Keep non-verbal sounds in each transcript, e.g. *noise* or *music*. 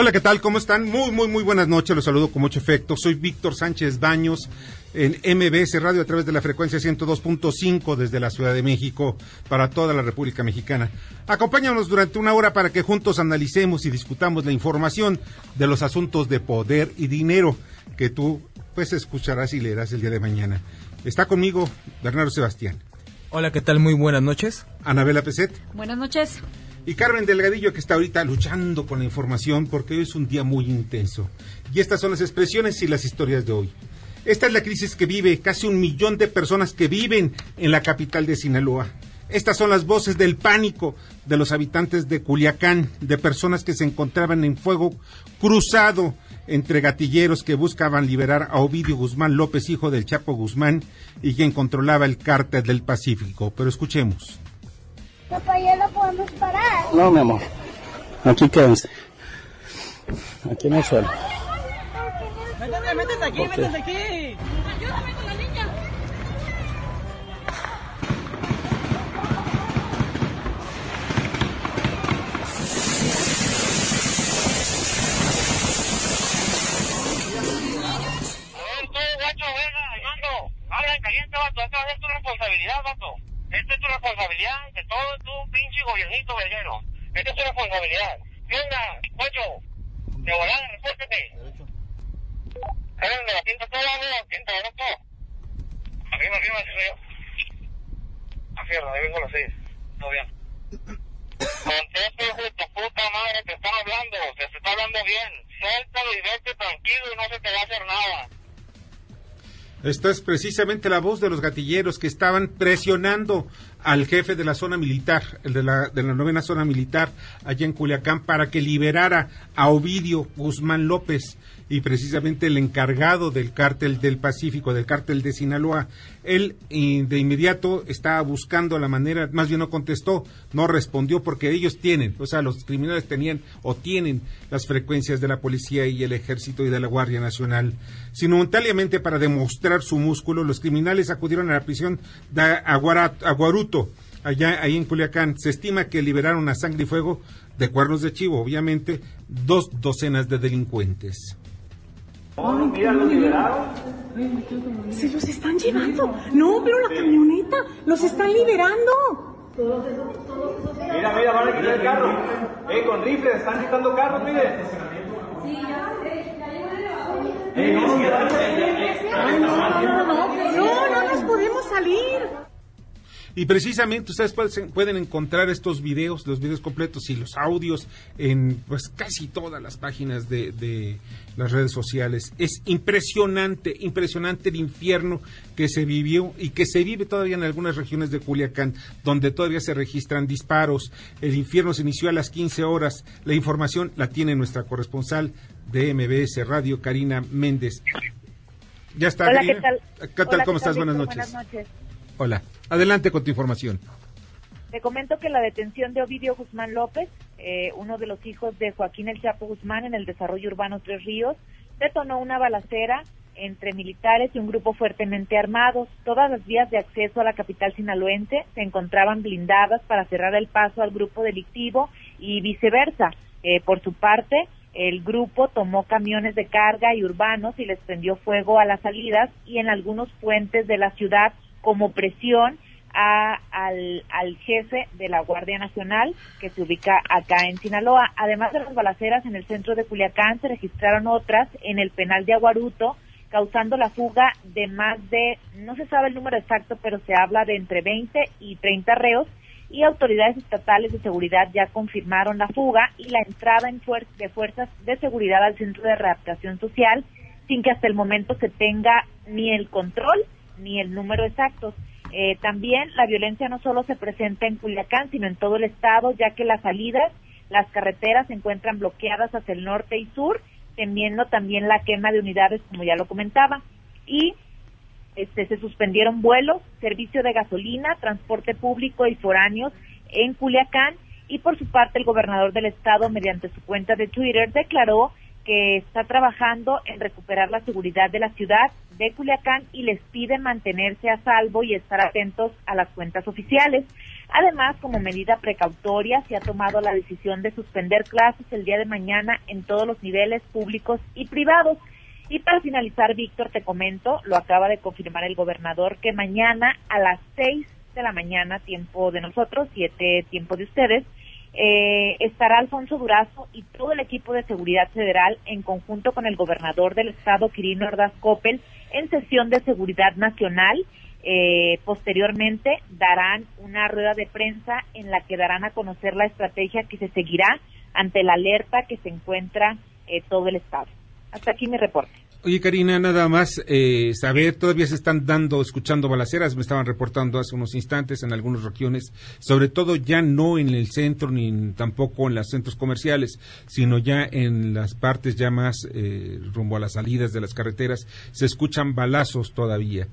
Hola, ¿qué tal? ¿Cómo están? Muy, muy, muy buenas noches. Los saludo con mucho efecto. Soy Víctor Sánchez Baños en MBS Radio a través de la frecuencia 102.5 desde la Ciudad de México para toda la República Mexicana. Acompáñanos durante una hora para que juntos analicemos y discutamos la información de los asuntos de poder y dinero que tú pues escucharás y leerás el día de mañana. Está conmigo Bernardo Sebastián. Hola, ¿qué tal? Muy buenas noches. Anabela Peset. Buenas noches y Carmen Delgadillo que está ahorita luchando con la información porque hoy es un día muy intenso. Y estas son las expresiones y las historias de hoy. Esta es la crisis que vive casi un millón de personas que viven en la capital de Sinaloa. Estas son las voces del pánico de los habitantes de Culiacán, de personas que se encontraban en fuego cruzado entre gatilleros que buscaban liberar a Ovidio Guzmán López, hijo del Chapo Guzmán, y quien controlaba el cártel del Pacífico. Pero escuchemos. Papá, ya lo podemos parar. No, mi amor. Aquí quédense. Aquí en el suelo. Métete, métete aquí, okay. métete aquí. Ayúdame con la niña. Habla en caliente, vato. Esta es tu responsabilidad, vato. Esta es tu responsabilidad de todo tu pinche gobiernito verguero. Esta es tu responsabilidad. Venga, Pocho, de volada, respótete. Karen, de la pinta toda la pinta, ¿no? Todo. Arriba, arriba, arriba. Arriba, ahí vengo a las seis. Todo bien. Conteste, hijo de tu puta madre, te están hablando, te está hablando bien. Suéltalo y vete tranquilo y no se te va a hacer nada. Esta es precisamente la voz de los gatilleros que estaban presionando al jefe de la zona militar, el de la, de la novena zona militar, allá en Culiacán, para que liberara a Ovidio Guzmán López y precisamente el encargado del cártel del Pacífico, del cártel de Sinaloa. Él de inmediato estaba buscando la manera, más bien no contestó, no respondió porque ellos tienen, o sea, los criminales tenían o tienen las frecuencias de la policía y el ejército y de la Guardia Nacional. Simultáneamente, para demostrar su músculo, los criminales acudieron a la prisión de Aguaruto, allá ahí en Culiacán. Se estima que liberaron a sangre y fuego de cuernos de chivo, obviamente, dos docenas de delincuentes. Mira, los liberaron. Se los están llevando. No, pero la camioneta. Los están liberando. Mira, mira, van a quitar el carro. Eh, con rifles, están quitando carros, mire. Sí, ya. Eh, no, no, no, no, no, no nos podemos salir. Y precisamente ustedes pueden encontrar estos videos, los videos completos y los audios en pues casi todas las páginas de, de las redes sociales. Es impresionante, impresionante el infierno que se vivió y que se vive todavía en algunas regiones de Culiacán, donde todavía se registran disparos. El infierno se inició a las 15 horas. La información la tiene nuestra corresponsal de MBS Radio, Karina Méndez. Ya está. Hola, ¿qué tal? ¿Qué tal? ¿Cómo estás? Buenas noches. Buenas noches. Hola, adelante con tu información. Te comento que la detención de Ovidio Guzmán López, eh, uno de los hijos de Joaquín El Chapo Guzmán en el desarrollo urbano Tres Ríos, detonó una balacera entre militares y un grupo fuertemente armados. Todas las vías de acceso a la capital sinaloense se encontraban blindadas para cerrar el paso al grupo delictivo y viceversa. Eh, por su parte, el grupo tomó camiones de carga y urbanos y les prendió fuego a las salidas y en algunos puentes de la ciudad como presión a, al, jefe de la Guardia Nacional que se ubica acá en Sinaloa. Además de las balaceras en el centro de Culiacán, se registraron otras en el penal de Aguaruto, causando la fuga de más de, no se sabe el número exacto, pero se habla de entre 20 y 30 reos y autoridades estatales de seguridad ya confirmaron la fuga y la entrada en de fuerzas de seguridad al centro de readaptación social sin que hasta el momento se tenga ni el control ni el número exacto. Eh, también la violencia no solo se presenta en Culiacán, sino en todo el estado, ya que las salidas, las carreteras se encuentran bloqueadas hacia el norte y sur, temiendo también la quema de unidades, como ya lo comentaba. Y este, se suspendieron vuelos, servicio de gasolina, transporte público y foráneos en Culiacán y por su parte el gobernador del estado mediante su cuenta de Twitter declaró que está trabajando en recuperar la seguridad de la ciudad de Culiacán y les pide mantenerse a salvo y estar atentos a las cuentas oficiales. Además, como medida precautoria, se ha tomado la decisión de suspender clases el día de mañana en todos los niveles públicos y privados. Y para finalizar, Víctor, te comento, lo acaba de confirmar el gobernador, que mañana a las seis de la mañana, tiempo de nosotros, siete tiempo de ustedes, eh, estará Alfonso Durazo y todo el equipo de seguridad federal en conjunto con el gobernador del estado, Quirino Ordaz Coppel, en sesión de seguridad nacional. Eh, posteriormente darán una rueda de prensa en la que darán a conocer la estrategia que se seguirá ante la alerta que se encuentra eh, todo el estado. Hasta aquí mi reporte. Oye, Karina, nada más eh, saber, todavía se están dando, escuchando balaceras, me estaban reportando hace unos instantes en algunas regiones, sobre todo ya no en el centro ni tampoco en los centros comerciales, sino ya en las partes ya más eh, rumbo a las salidas de las carreteras, se escuchan balazos todavía.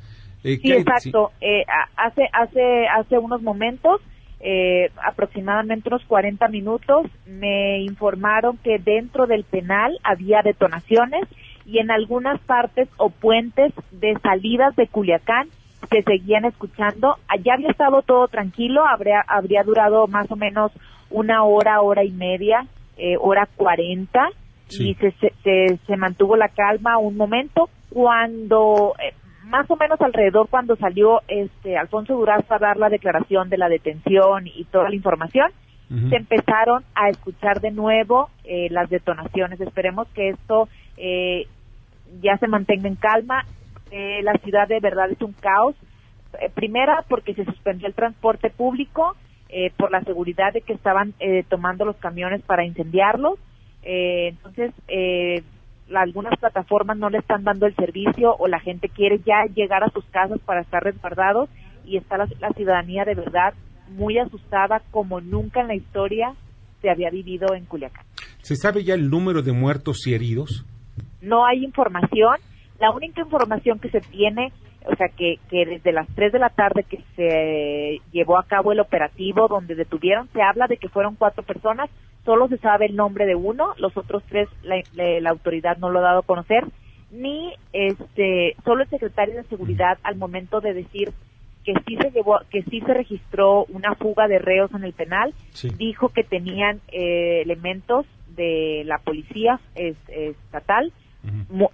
Eh, sí, exacto. Eh, hace, hace, hace unos momentos eh, aproximadamente unos 40 minutos, me informaron que dentro del penal había detonaciones y en algunas partes o puentes de salidas de Culiacán se seguían escuchando. Allá había estado todo tranquilo, habría, habría durado más o menos una hora, hora y media, eh, hora cuarenta, y se, se, se, mantuvo la calma un momento. Cuando eh, más o menos alrededor cuando salió este Alfonso Durazo a dar la declaración de la detención y toda la información, se empezaron a escuchar de nuevo eh, las detonaciones. Esperemos que esto eh, ya se mantenga en calma. Eh, la ciudad de verdad es un caos. primera, porque se suspendió el transporte público, por la seguridad de que estaban tomando los camiones para incendiarlos. entonces, algunas plataformas no le están dando el servicio o la gente quiere ya llegar a sus casas para estar resguardados y está la, ciudadanía de verdad muy asustada como nunca en la historia se había vivido en Culiacán. ¿Se sabe ya el número de muertos y heridos? No hay información. La única información que se tiene, o sea, que, que desde las 3 de la tarde que se llevó a cabo el operativo donde detuvieron, se habla de que fueron cuatro personas, solo se sabe el nombre de uno, los otros tres la, autoridad no lo ha dado a conocer, ni este solo el secretario de seguridad al momento de decir que sí se llevó, que sí se registró una fuga de reos en el penal, dijo que tenían eh, elementos de la policía estatal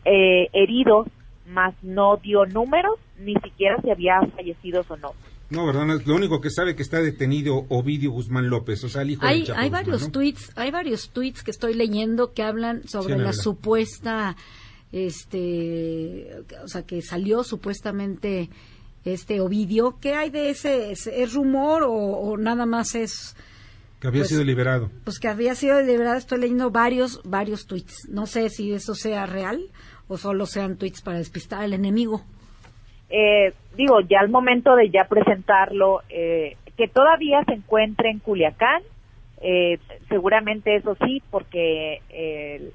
eh, heridos, más no dio números, ni siquiera si había fallecidos o no. No, ¿verdad? Lo único que sabe que está detenido Ovidio Guzmán López, o sea, el hijo hay, de hay varios tweets, hay varios tweets que estoy leyendo que hablan sobre la supuesta, este, o sea, que salió supuestamente este Ovidio. ¿Qué hay de ese? ¿Es, rumor o, nada más es? Que había pues, sido liberado. Pues que había sido liberado. Estoy leyendo varios, varios tweets. No sé si eso sea real o solo sean tweets para despistar al enemigo eh, digo, ya al momento de ya presentarlo, eh, que todavía se encuentre en Culiacán, eh, seguramente eso sí, porque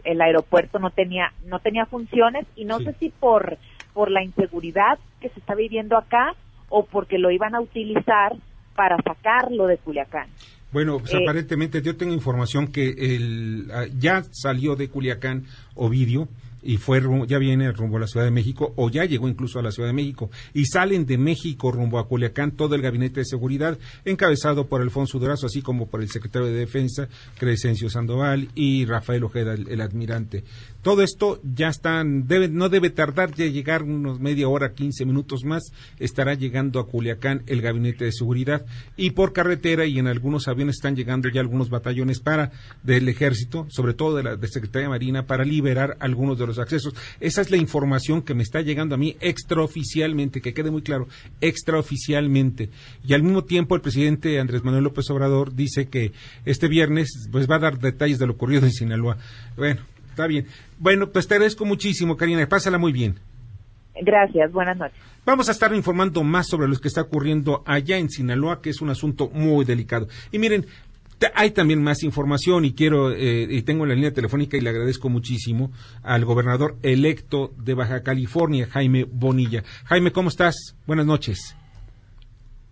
el, aeropuerto no tenía no tenía funciones y no sé si por por la inseguridad que se está viviendo acá o porque lo iban a utilizar para sacarlo de Culiacán. Bueno, pues aparentemente yo tengo información que el, ah, ya salió de Culiacán Ovidio y fue ya viene rumbo a la Ciudad de México o ya llegó incluso a la Ciudad de México y salen de México rumbo a Culiacán todo el gabinete de seguridad encabezado por Alfonso Durazo así como por el secretario de Defensa Crescencio Sandoval y Rafael Ojeda el, admirante todo esto ya están debe, no debe tardar de llegar unos media hora 15 minutos más estará llegando a Culiacán el gabinete de seguridad. Y por carretera y en algunos aviones están llegando ya algunos batallones para del ejército sobre todo de la de Secretaría Marina para liberar algunos de los accesos. Esa es la información que me está llegando a mí extraoficialmente, que quede muy claro, extraoficialmente. Y al mismo tiempo el presidente Andrés Manuel López Obrador dice que este viernes pues va a dar detalles de lo ocurrido en Sinaloa. Bueno, está bien. Bueno, pues te agradezco muchísimo, Karina. Pásala muy bien. Gracias, buenas noches. Vamos a estar informando más sobre lo que está ocurriendo allá en Sinaloa, que es un asunto muy delicado. Y miren, hay también más información y quiero, eh, y tengo la línea telefónica y le agradezco muchísimo al gobernador electo de Baja California, Jaime Bonilla. Jaime, ¿cómo estás? Buenas noches.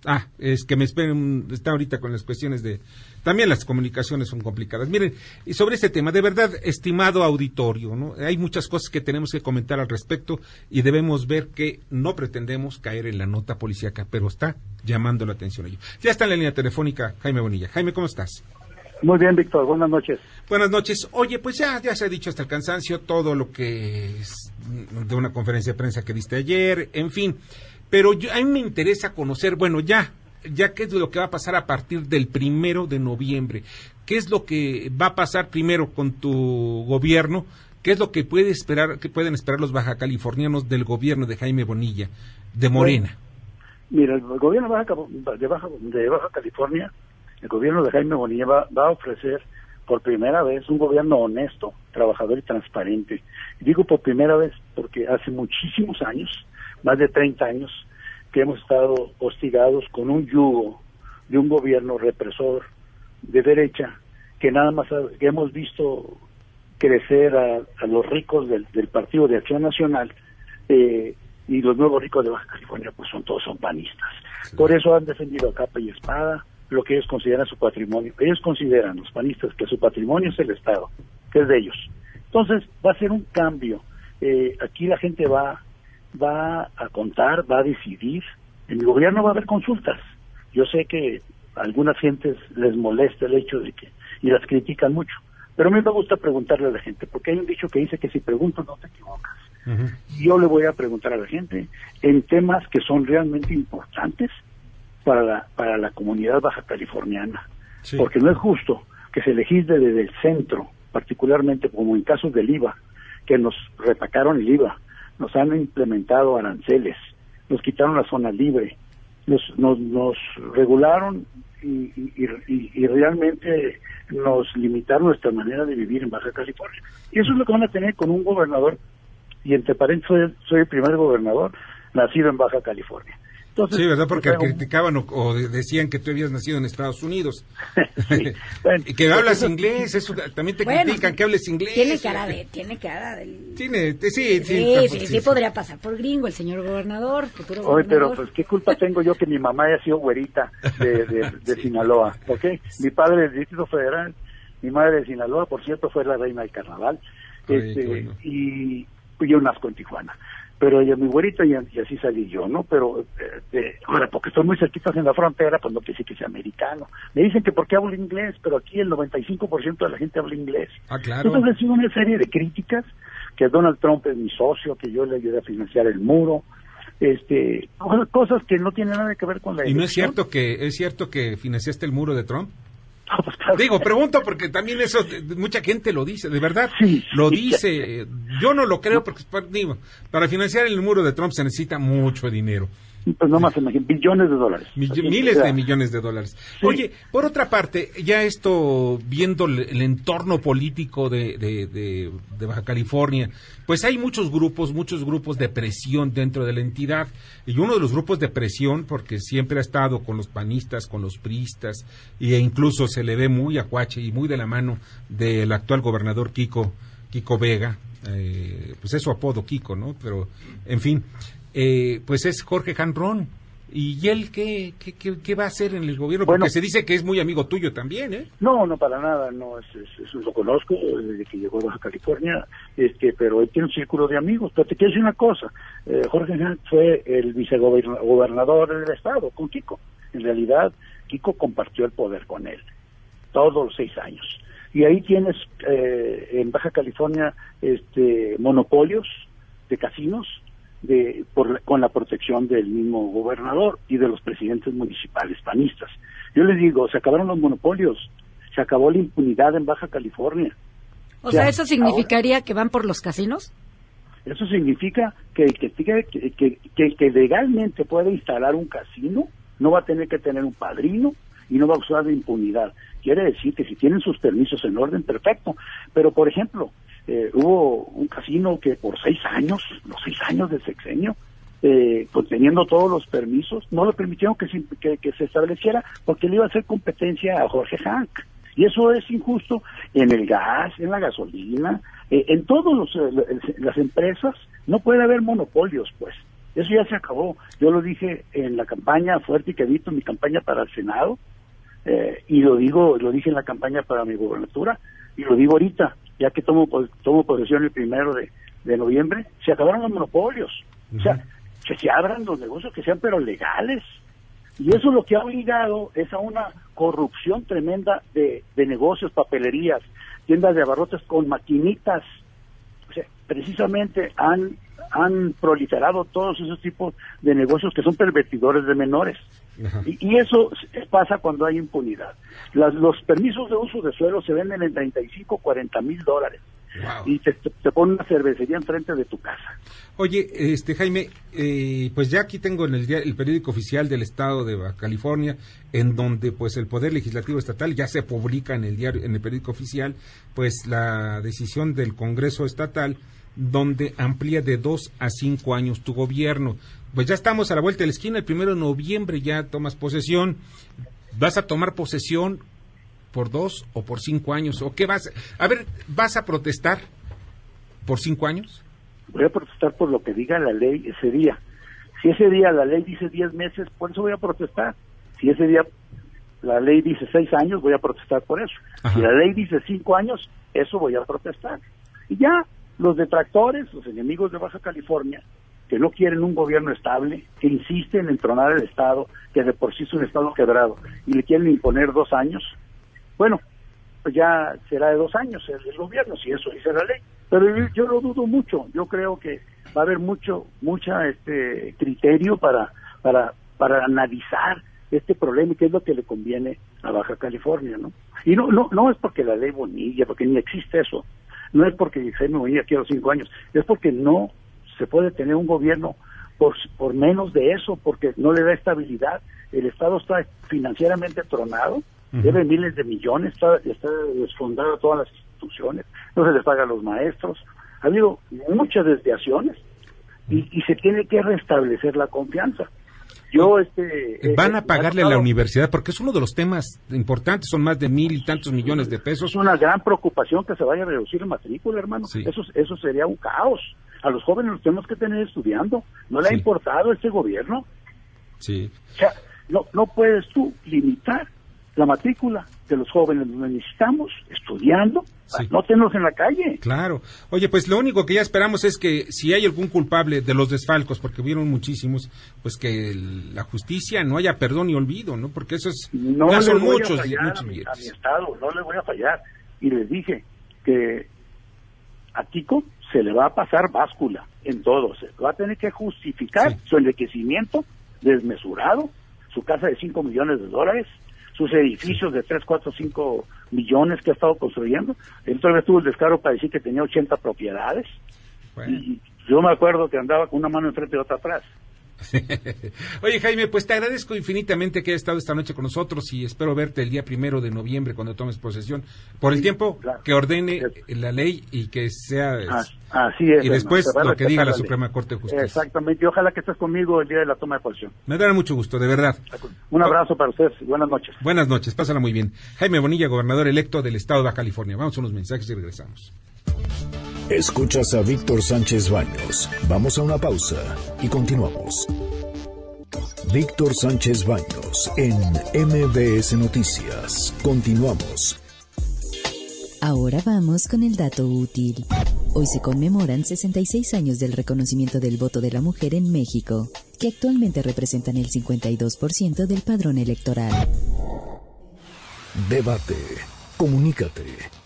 Ah, es que me esperen, está ahorita con las cuestiones de... También las comunicaciones son complicadas. Miren, y sobre este tema, de verdad, estimado auditorio, ¿no? Hay muchas cosas que tenemos que comentar al respecto y debemos ver que no pretendemos caer en la nota policíaca, pero está llamando la atención ello. Ya está en la línea telefónica Jaime Bonilla. Jaime, ¿cómo estás? Muy bien, Víctor. Buenas noches. Buenas noches. Oye, pues ya, ya se ha dicho hasta el cansancio todo lo que es de una conferencia de prensa que diste ayer, en fin. Pero yo, a mí me interesa conocer, bueno, ya, ya qué es lo que va a pasar a partir del primero de noviembre. ¿Qué es lo que va a pasar primero con tu gobierno? ¿Qué es lo que puede esperar, que pueden esperar los baja californianos del gobierno de Jaime Bonilla, de Morena? mira, el gobierno de Baja, de Baja, California, el gobierno de Jaime Bonilla va, va, a ofrecer por primera vez un gobierno honesto, trabajador y transparente. digo por primera vez porque hace muchísimos años más de 30 años que hemos estado hostigados con un yugo de un gobierno represor de derecha que nada más que hemos visto crecer a, los ricos del, Partido de Acción Nacional eh, y los nuevos ricos de Baja California pues son todos son panistas. Por eso han defendido a capa y espada lo que ellos consideran su patrimonio. Ellos consideran, los panistas, que su patrimonio es el Estado, que es de ellos. Entonces va a ser un cambio. Eh, aquí la gente va va a contar, va a decidir. En el gobierno va a haber consultas. Yo sé que a algunas gentes les molesta el hecho de que, y las critican mucho, pero a mí me gusta preguntarle a la gente, porque hay un dicho que dice que si preguntas no te equivocas. Yo le voy a preguntar a la gente en temas que son realmente importantes para la, para la comunidad baja californiana, porque no es justo que se legisle desde el centro, particularmente como en casos del IVA, que nos repacaron el IVA, nos han implementado aranceles, nos quitaron la zona libre, nos, nos, nos regularon y, y, realmente nos limitaron nuestra manera de vivir en Baja California. Y eso es lo que van a tener con un gobernador, y entre paréntesis soy el primer gobernador nacido en Baja California sí, ¿verdad? Porque criticaban o, decían que tú habías nacido en Estados Unidos. *laughs* *laughs* y que hablas inglés, eso también te critican que hables inglés. Tiene cara de... Tiene cara de... Tiene, sí, sí, sí, sí, podría pasar por gringo el señor gobernador, futuro Oye, pero pues qué culpa *laughs* tengo yo que mi mamá haya sido güerita de, de, Sinaloa, ¿ok? Mi padre del Distrito Federal, mi madre de Sinaloa, por cierto, fue la reina del carnaval. este, y yo nazco en Tijuana pero ella muy güerita y, así salí yo, ¿no? Pero eh, ahora, porque estoy muy cerquitas en la frontera, pues no decir que sea americano. Me dicen que porque hablo inglés, pero aquí el 95% de la gente habla inglés. Ah, claro. Entonces ha sido una serie de críticas, que Donald Trump es mi socio, que yo le ayudé a financiar el muro, este cosas que no tienen nada que ver con la y no es cierto que es cierto que financiaste el muro de Trump *laughs* Digo, pregunto porque también eso, mucha gente lo dice, de verdad, lo dice. Yo no lo creo porque, digo, para financiar el muro de Trump se necesita mucho dinero pues no más billones de dólares. miles de millones de dólares. Oye, por otra parte, ya esto, viendo el, entorno político de, de, Baja California, pues hay muchos grupos, muchos grupos de presión dentro de la entidad. Y uno de los grupos de presión, porque siempre ha estado con los panistas, con los priistas, e incluso se le ve muy acuache y muy de la mano del actual gobernador Kiko, Kiko Vega, eh, pues es su apodo Kiko, ¿no? Pero, en fin, eh, pues es Jorge Janrón. ¿Y él qué, qué, qué, va a hacer en el gobierno? Porque se dice que es muy amigo tuyo también, ¿eh? No, no, para nada, no, es, lo conozco desde que llegó a Baja California, este, pero él tiene un círculo de amigos. Pero te quiero decir una cosa, eh, Jorge Janrón fue el vicegobernador del estado con Kiko. En realidad, Kiko compartió el poder con él, todos los seis años. Y ahí tienes eh, en Baja California este, monopolios de casinos, de, por, con la protección del mismo gobernador y de los presidentes municipales panistas. Yo les digo, se acabaron los monopolios, se acabó la impunidad en Baja California. O sea, ¿eso significaría que van por los casinos? Eso significa que el que, que, que, que, legalmente puede instalar un casino no va a tener que tener un padrino y no va a usar de impunidad. Quiere decir que si tienen sus permisos en orden, perfecto. Pero, por ejemplo, eh, hubo un casino que por seis años, los seis años de sexenio, eh, conteniendo todos los permisos, no lo permitieron que se, que, se estableciera porque le iba a hacer competencia a Jorge Hank. Y eso es injusto en el gas, en la gasolina, eh, en todas las empresas. No puede haber monopolios, pues. Eso ya se acabó. Yo lo dije en la campaña fuerte y quedito, mi campaña para el Senado, eh, y lo digo, lo dije en la campaña para mi gobernatura, y lo digo ahorita, ya que tomo, tomo posesión el primero de, noviembre, se acabaron los monopolios. O sea, que se abran los negocios, que sean pero legales. Y eso lo que ha obligado es a una corrupción tremenda de, de negocios, papelerías, tiendas de abarrotes con maquinitas. O sea, precisamente han, han proliferado todos esos tipos de negocios que son pervertidores de menores. Y, eso pasa cuando hay impunidad. los permisos de uso de suelo se venden en 35, 40 mil dólares. Y te, te, ponen una cervecería enfrente de tu casa. Oye, este Jaime, eh, pues ya aquí tengo en el, el periódico oficial del estado de California, en donde pues el poder legislativo estatal ya se publica en el diario, en el periódico oficial, pues la decisión del Congreso estatal donde amplía de dos a cinco años tu gobierno. Pues ya estamos a la vuelta de la esquina, el primero de noviembre ya tomas posesión. ¿Vas a tomar posesión por dos o por cinco años? ¿O qué vas? A ver, ¿vas a protestar por cinco años? Voy a protestar por lo que diga la ley ese día. Si ese día la ley dice diez meses, por eso voy a protestar. Si ese día la ley dice seis años, voy a protestar por eso. Si la ley dice cinco años, eso voy a protestar. Y ya, los detractores, los enemigos de Baja California, que no quieren un gobierno estable, que insisten en tronar el Estado, que de por sí es un Estado quebrado, y le quieren imponer dos años, bueno, pues ya será de dos años el, gobierno, si eso dice la ley. Pero yo, lo dudo mucho, yo creo que va a haber mucho, mucha este criterio para, para, para analizar este problema y qué es lo que le conviene a Baja California, ¿no? Y no, no, no es porque la ley Bonilla, porque ni existe eso, no es porque Jaime Bonilla quiere cinco años, es porque no se puede tener un gobierno por, por menos de eso, porque no le da estabilidad. El Estado está financieramente tronado, debe miles de millones, está, está desfondado todas las instituciones, no se les paga a los maestros. Ha habido muchas desviaciones y, y se tiene que restablecer la confianza. Yo, este, eh, Van a pagarle a la universidad porque es uno de los temas importantes, son más de mil y tantos millones de pesos. Es una gran preocupación que se vaya a reducir la matrícula, hermano. Eso, eso sería un caos. A los jóvenes los tenemos que tener estudiando. ¿No le ha importado este gobierno? Sí. O sea, no, no puedes tú limitar la matrícula de los jóvenes. Los necesitamos estudiando, no tenerlos en la calle. Claro. Oye, pues lo único que ya esperamos es que si hay algún culpable de los desfalcos, porque hubieron muchísimos, pues que la justicia no haya perdón ni olvido, ¿no? Porque eso es, no ya son muchos, muchos a mi, Estado, no le voy a fallar. Y les dije que a Tico se le va a pasar báscula en todo. Se va a tener que justificar su enriquecimiento desmesurado, su casa de 5 millones de dólares, sus edificios de 3, 4, 5 millones que ha estado construyendo. Él todavía tuvo el descaro para decir que tenía 80 propiedades. Y yo me acuerdo que andaba con una mano enfrente y otra atrás. *laughs* Oye Jaime, pues te agradezco infinitamente que hayas estado esta noche con nosotros y espero verte el día primero de noviembre cuando tomes posesión. Por el tiempo que ordene la ley y que sea... Así es. Y después lo que diga la, Suprema Corte de Justicia. Exactamente. Y ojalá que estés conmigo el día de la toma de posesión. Me dará mucho gusto, de verdad. Un abrazo para ustedes. Buenas noches. Buenas noches. Pásala muy bien. Jaime Bonilla, gobernador electo del Estado de California. Vamos a unos mensajes y regresamos. Escuchas a Víctor Sánchez Baños. Vamos a una pausa y continuamos. Víctor Sánchez Baños en MBS Noticias. Continuamos. Ahora vamos con el dato útil. Hoy se conmemoran 66 años del reconocimiento del voto de la mujer en México, que actualmente representan el 52% del padrón electoral. Debate. Comunícate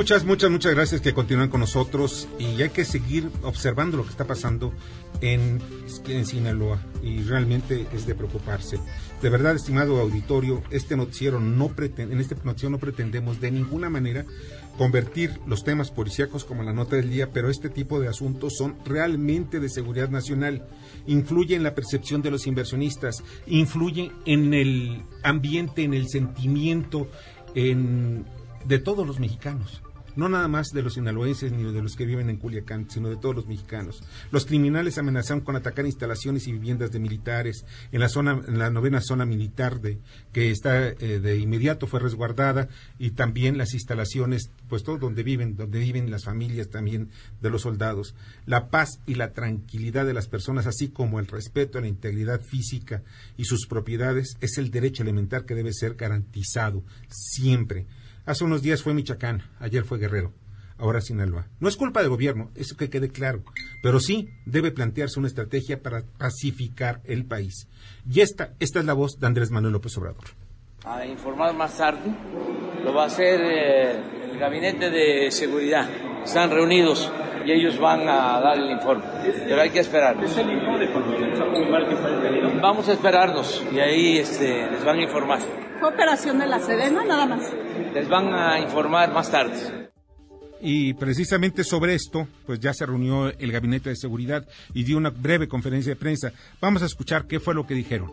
Muchas, muchas, muchas gracias que continúen con nosotros y hay que seguir observando lo que está pasando en, en Sinaloa y realmente es de preocuparse. De verdad, estimado auditorio, este noticiero no en este noticiero no pretendemos de ninguna manera convertir los temas policíacos como la nota del día, pero este tipo de asuntos son realmente de seguridad nacional, influye en la percepción de los inversionistas, influye en el ambiente, en el sentimiento, en de todos los mexicanos no nada más de los sinaloenses ni de los que viven en Culiacán, sino de todos los mexicanos. Los criminales amenazaron con atacar instalaciones y viviendas de militares en la zona, en la novena zona militar de que está eh, de inmediato fue resguardada y también las instalaciones, pues todo donde viven, donde viven las familias también de los soldados. La paz y la tranquilidad de las personas, así como el respeto a la integridad física y sus propiedades, es el derecho elemental que debe ser garantizado siempre. Hace unos días fue Michoacán, ayer fue Guerrero, ahora Sinaloa. No es culpa del gobierno, eso que quede claro, pero sí debe plantearse una estrategia para pacificar el país. Y esta, esta es la voz de Andrés Manuel López Obrador. A informar más tarde lo va a hacer eh, el Gabinete de Seguridad. Están reunidos y ellos van a dar el informe. Pero hay que esperar. Vamos a esperarnos y ahí este, les van a informar. ¿Fue operación de la Sedena nada más? Les van a informar más tarde. Y precisamente sobre esto, pues ya se reunió el Gabinete de Seguridad y dio una breve conferencia de prensa. Vamos a escuchar qué fue lo que dijeron.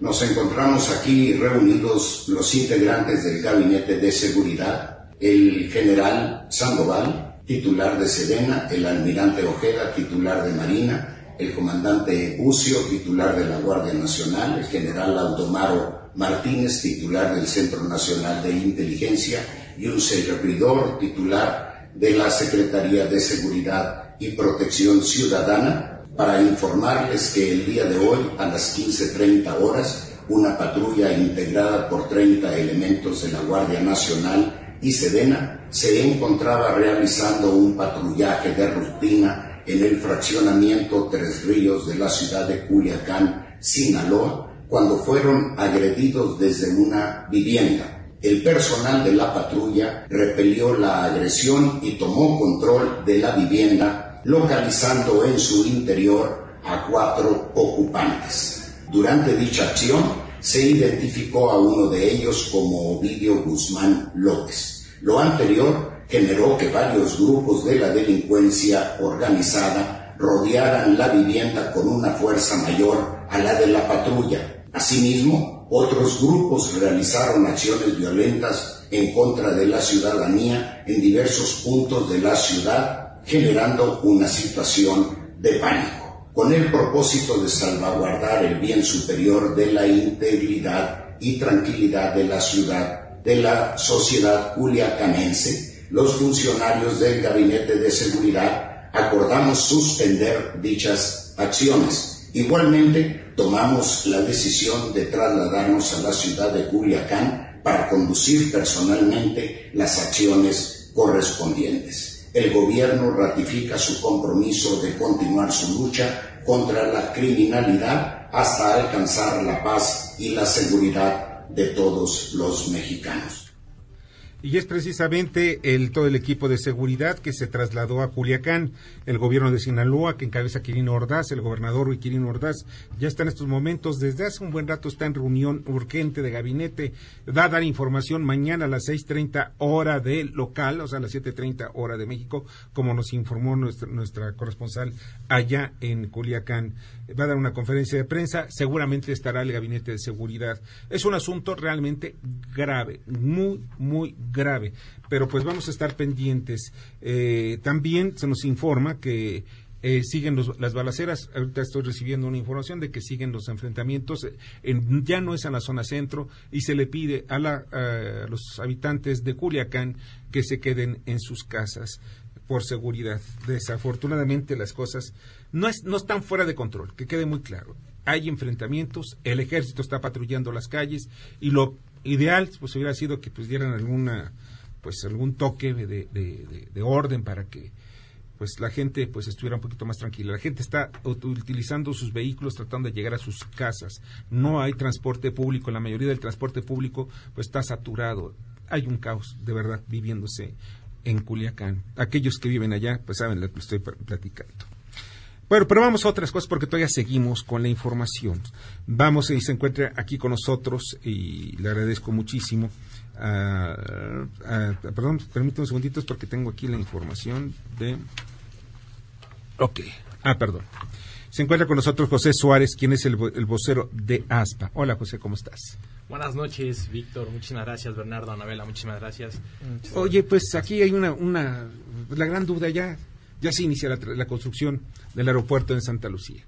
Nos encontramos aquí reunidos los integrantes del Gabinete de Seguridad, el general Sandoval, titular de Sedena, el almirante Ojeda, titular de Marina, el comandante Bucio, titular de la Guardia Nacional, el general Aldomaro Martínez, titular del Centro Nacional de Inteligencia, y un servidor titular de la Secretaría de Seguridad y Protección Ciudadana, para informarles que el día de hoy, a las 15.30 horas, una patrulla integrada por 30 elementos de la Guardia Nacional y Sedena se encontraba realizando un patrullaje de rutina en el fraccionamiento Tres Ríos de la ciudad de Culiacán, Sinaloa, cuando fueron agredidos desde una vivienda. El personal de la patrulla repelió la agresión y tomó control de la vivienda, localizando en su interior a cuatro ocupantes. Durante dicha acción se identificó a uno de ellos como Ovidio Guzmán López. Lo anterior generó que varios grupos de la delincuencia organizada rodearan la vivienda con una fuerza mayor a la de la patrulla, Asimismo, otros grupos realizaron acciones violentas en contra de la ciudadanía en diversos puntos de la ciudad, generando una situación de pánico, con el propósito de salvaguardar el bien superior de la integridad y tranquilidad de la ciudad, de la sociedad culiacanense, los funcionarios del Gabinete de Seguridad acordamos suspender dichas acciones. Igualmente, tomamos la decisión de trasladarnos a la ciudad de Culiacán para conducir personalmente las acciones correspondientes. El gobierno ratifica su compromiso de continuar su lucha contra la criminalidad hasta alcanzar la paz y la seguridad de todos los mexicanos y es precisamente el, todo el equipo de seguridad que se trasladó a Culiacán, el gobierno de Sinaloa que encabeza Quirino Ordaz, el gobernador Quirino Ordaz, ya está en estos momentos, desde hace un buen rato está en reunión urgente de gabinete, va a dar información mañana a las 6.30 hora de local, o sea a las 7.30 hora de México, como nos informó nuestra, nuestra corresponsal allá en Culiacán. Va a dar una conferencia de prensa, seguramente estará el gabinete de seguridad. Es un asunto realmente grave, muy, muy grave. Pero pues vamos a estar pendientes. Eh, también se nos informa que eh, siguen las balaceras. Ahorita estoy recibiendo una información de que siguen los enfrentamientos. En, ya no es en la zona centro y se le pide a, a los habitantes de Culiacán que se queden en sus casas por seguridad. Desafortunadamente las cosas no, es, no están fuera de control, que quede muy claro. Hay enfrentamientos, el ejército está patrullando las calles y lo ideal pues hubiera sido que pues dieran alguna pues algún toque de, de, orden para que pues la gente pues estuviera un poquito más tranquila. La gente está utilizando sus vehículos tratando de llegar a sus casas. No hay transporte público, la mayoría del transporte público pues está saturado. Hay un caos de verdad viviéndose en Culiacán. Aquellos que viven allá pues saben lo que estoy platicando. Bueno, pero vamos a otras cosas porque todavía seguimos con la información. Vamos y se encuentra aquí con nosotros y le agradezco muchísimo. perdón, permítame un segundito porque tengo aquí la información de... Ok, ah, perdón. Se encuentra con nosotros José Suárez, quien es el, vocero de ASPA. Hola José, ¿cómo estás? Buenas noches, Víctor. Muchísimas gracias, Bernardo, Anabela. Muchísimas gracias. Oye, pues aquí hay una, una, la gran duda ya, ya se inicia la, construcción del aeropuerto en Santa Lucía.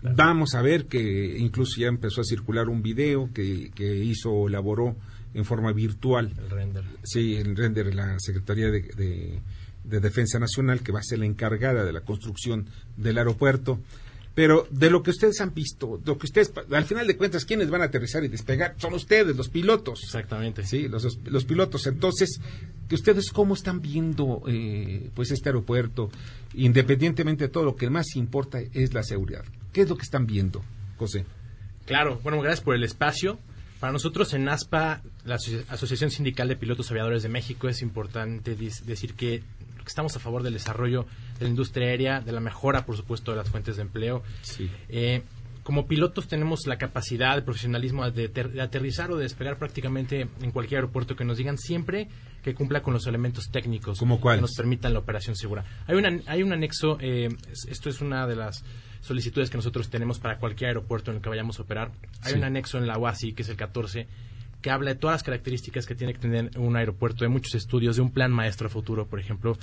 Vamos a ver que incluso ya empezó a circular un video que, que hizo, elaboró en forma virtual. El render. Sí, el render la Secretaría de, de, Defensa Nacional, que va a ser la encargada de la construcción del aeropuerto. Pero de lo que ustedes han visto, lo que ustedes, al final de cuentas, quienes van a aterrizar y despegar son ustedes, los pilotos. Exactamente. Sí, los, los pilotos. Entonces, que ustedes cómo están viendo eh, pues este aeropuerto, independientemente de todo, lo que más importa es la seguridad. ¿Qué es lo que están viendo, José? Claro, bueno, gracias por el espacio. Para nosotros en ASPA, la Asociación Sindical de Pilotos Aviadores de México, es importante decir que estamos a favor del desarrollo de la industria aérea, de la mejora, por supuesto, de las fuentes de empleo. Eh, como pilotos tenemos la capacidad, el profesionalismo de, aterrizar o de despegar prácticamente en cualquier aeropuerto que nos digan siempre que cumpla con los elementos técnicos que nos permitan la operación segura. Hay, una, hay un anexo, eh, esto es una de las solicitudes que nosotros tenemos para cualquier aeropuerto en el que vayamos a operar. Hay un anexo en la UASI, que es el 14, que habla de todas las características que tiene que tener un aeropuerto, de muchos estudios, de un plan maestro futuro, por ejemplo.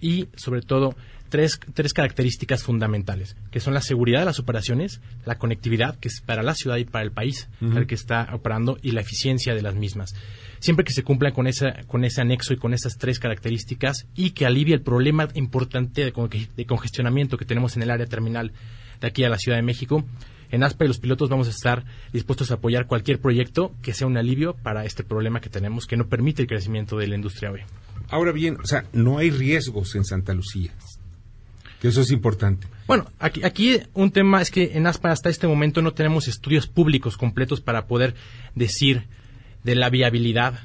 y, sobre todo, tres, tres características fundamentales, que son la seguridad de las operaciones, la conectividad, que es para la ciudad y para el país al que está operando, y la eficiencia de las mismas siempre que se cumpla con, esa, con ese anexo y con esas tres características y que alivie el problema importante de, congestionamiento que tenemos en el área terminal de aquí a la Ciudad de México. En ASPA y los pilotos vamos a estar dispuestos a apoyar cualquier proyecto que sea un alivio para este problema que tenemos que no permite el crecimiento de la industria hoy. Ahora bien, o sea, no hay riesgos en Santa Lucía. Que eso es importante. Bueno, aquí, aquí un tema es que en ASPA hasta este momento no tenemos estudios públicos completos para poder decir de la viabilidad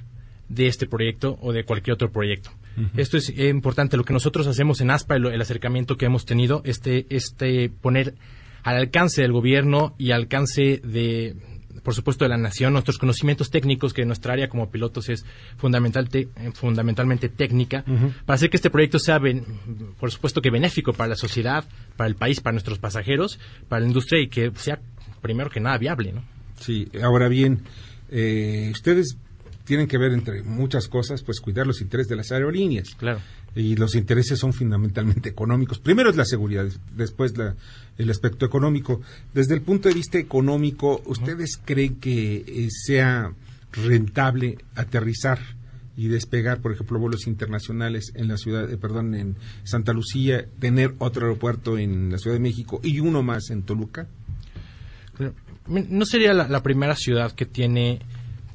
de este proyecto o de cualquier otro proyecto. Esto es importante. Lo que nosotros hacemos en ASPA, el, acercamiento que hemos tenido, este, este poner al alcance del gobierno y al alcance de, por supuesto, de la nación, nuestros conocimientos técnicos, que nuestra área como pilotos es fundamental eh, fundamentalmente técnica, para hacer que este proyecto sea, por supuesto, que benéfico para la sociedad, para el país, para nuestros pasajeros, para la industria y que sea, primero que nada, viable. ¿no? Sí, ahora bien, eh, ustedes tienen que ver entre muchas cosas, pues cuidar los intereses de las aerolíneas. Claro. Y los intereses son fundamentalmente *laughs* económicos. Primero es la seguridad, después el aspecto económico. Desde el punto de vista económico, ¿ustedes creen que eh, sea rentable aterrizar y despegar, por ejemplo, vuelos internacionales en la ciudad, de perdón, en Santa Lucía, tener otro aeropuerto en la Ciudad de México y uno más en Toluca? no sería la, primera ciudad que tiene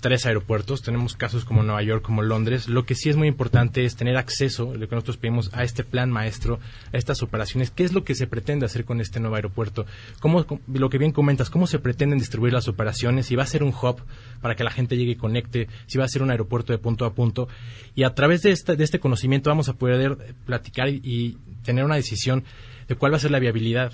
tres aeropuertos. Tenemos casos como Nueva York, como Londres. Lo que sí es muy importante es tener acceso, lo que nosotros pedimos, a este plan maestro, a estas operaciones. ¿Qué es lo que se pretende hacer con este nuevo aeropuerto? ¿Cómo, lo que bien comentas, ¿cómo se pretenden distribuir las operaciones? Si va a ser un hub para que la gente llegue y conecte, si va a ser un aeropuerto de punto a punto. Y a través de, de este conocimiento vamos a poder platicar y tener una decisión de cuál va a ser la viabilidad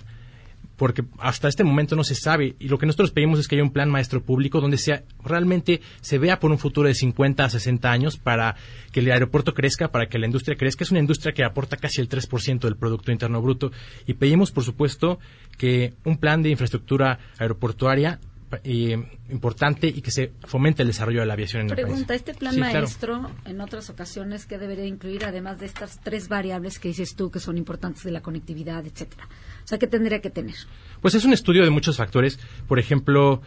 porque hasta este momento no se sabe y lo que nosotros pedimos es que haya un plan maestro público donde sea, realmente se vea por un futuro de 50 a 60 años para que el aeropuerto crezca, para que la industria crezca. Es una industria que aporta casi el 3% del Producto Interno Bruto y pedimos, por supuesto, que un plan de infraestructura aeroportuaria eh, importante y que se fomente el desarrollo de la aviación en el Pregunta, ¿este plan maestro en otras ocasiones qué debería incluir además de estas tres variables que dices tú que son importantes de la conectividad, etcétera? O sea, ¿qué tendría que tener? Pues es un estudio de muchos factores. Por ejemplo,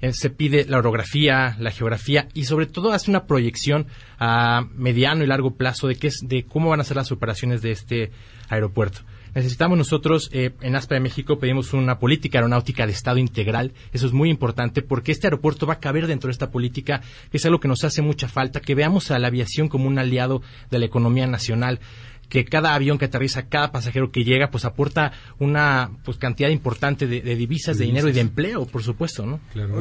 eh, se pide la orografía, la geografía y sobre todo hace una proyección a mediano y largo plazo de, qué es, de cómo van a ser las operaciones de este aeropuerto. Necesitamos nosotros, eh, en ASPA de México, pedimos una política aeronáutica de Estado integral. Eso es muy importante porque este aeropuerto va a caber dentro de esta política, que es algo que nos hace mucha falta, que veamos a la aviación como un aliado de la economía nacional que cada avión que aterriza, cada pasajero que llega, pues aporta una pues cantidad importante de, divisas, de dinero y de empleo, por supuesto, ¿no? Claro,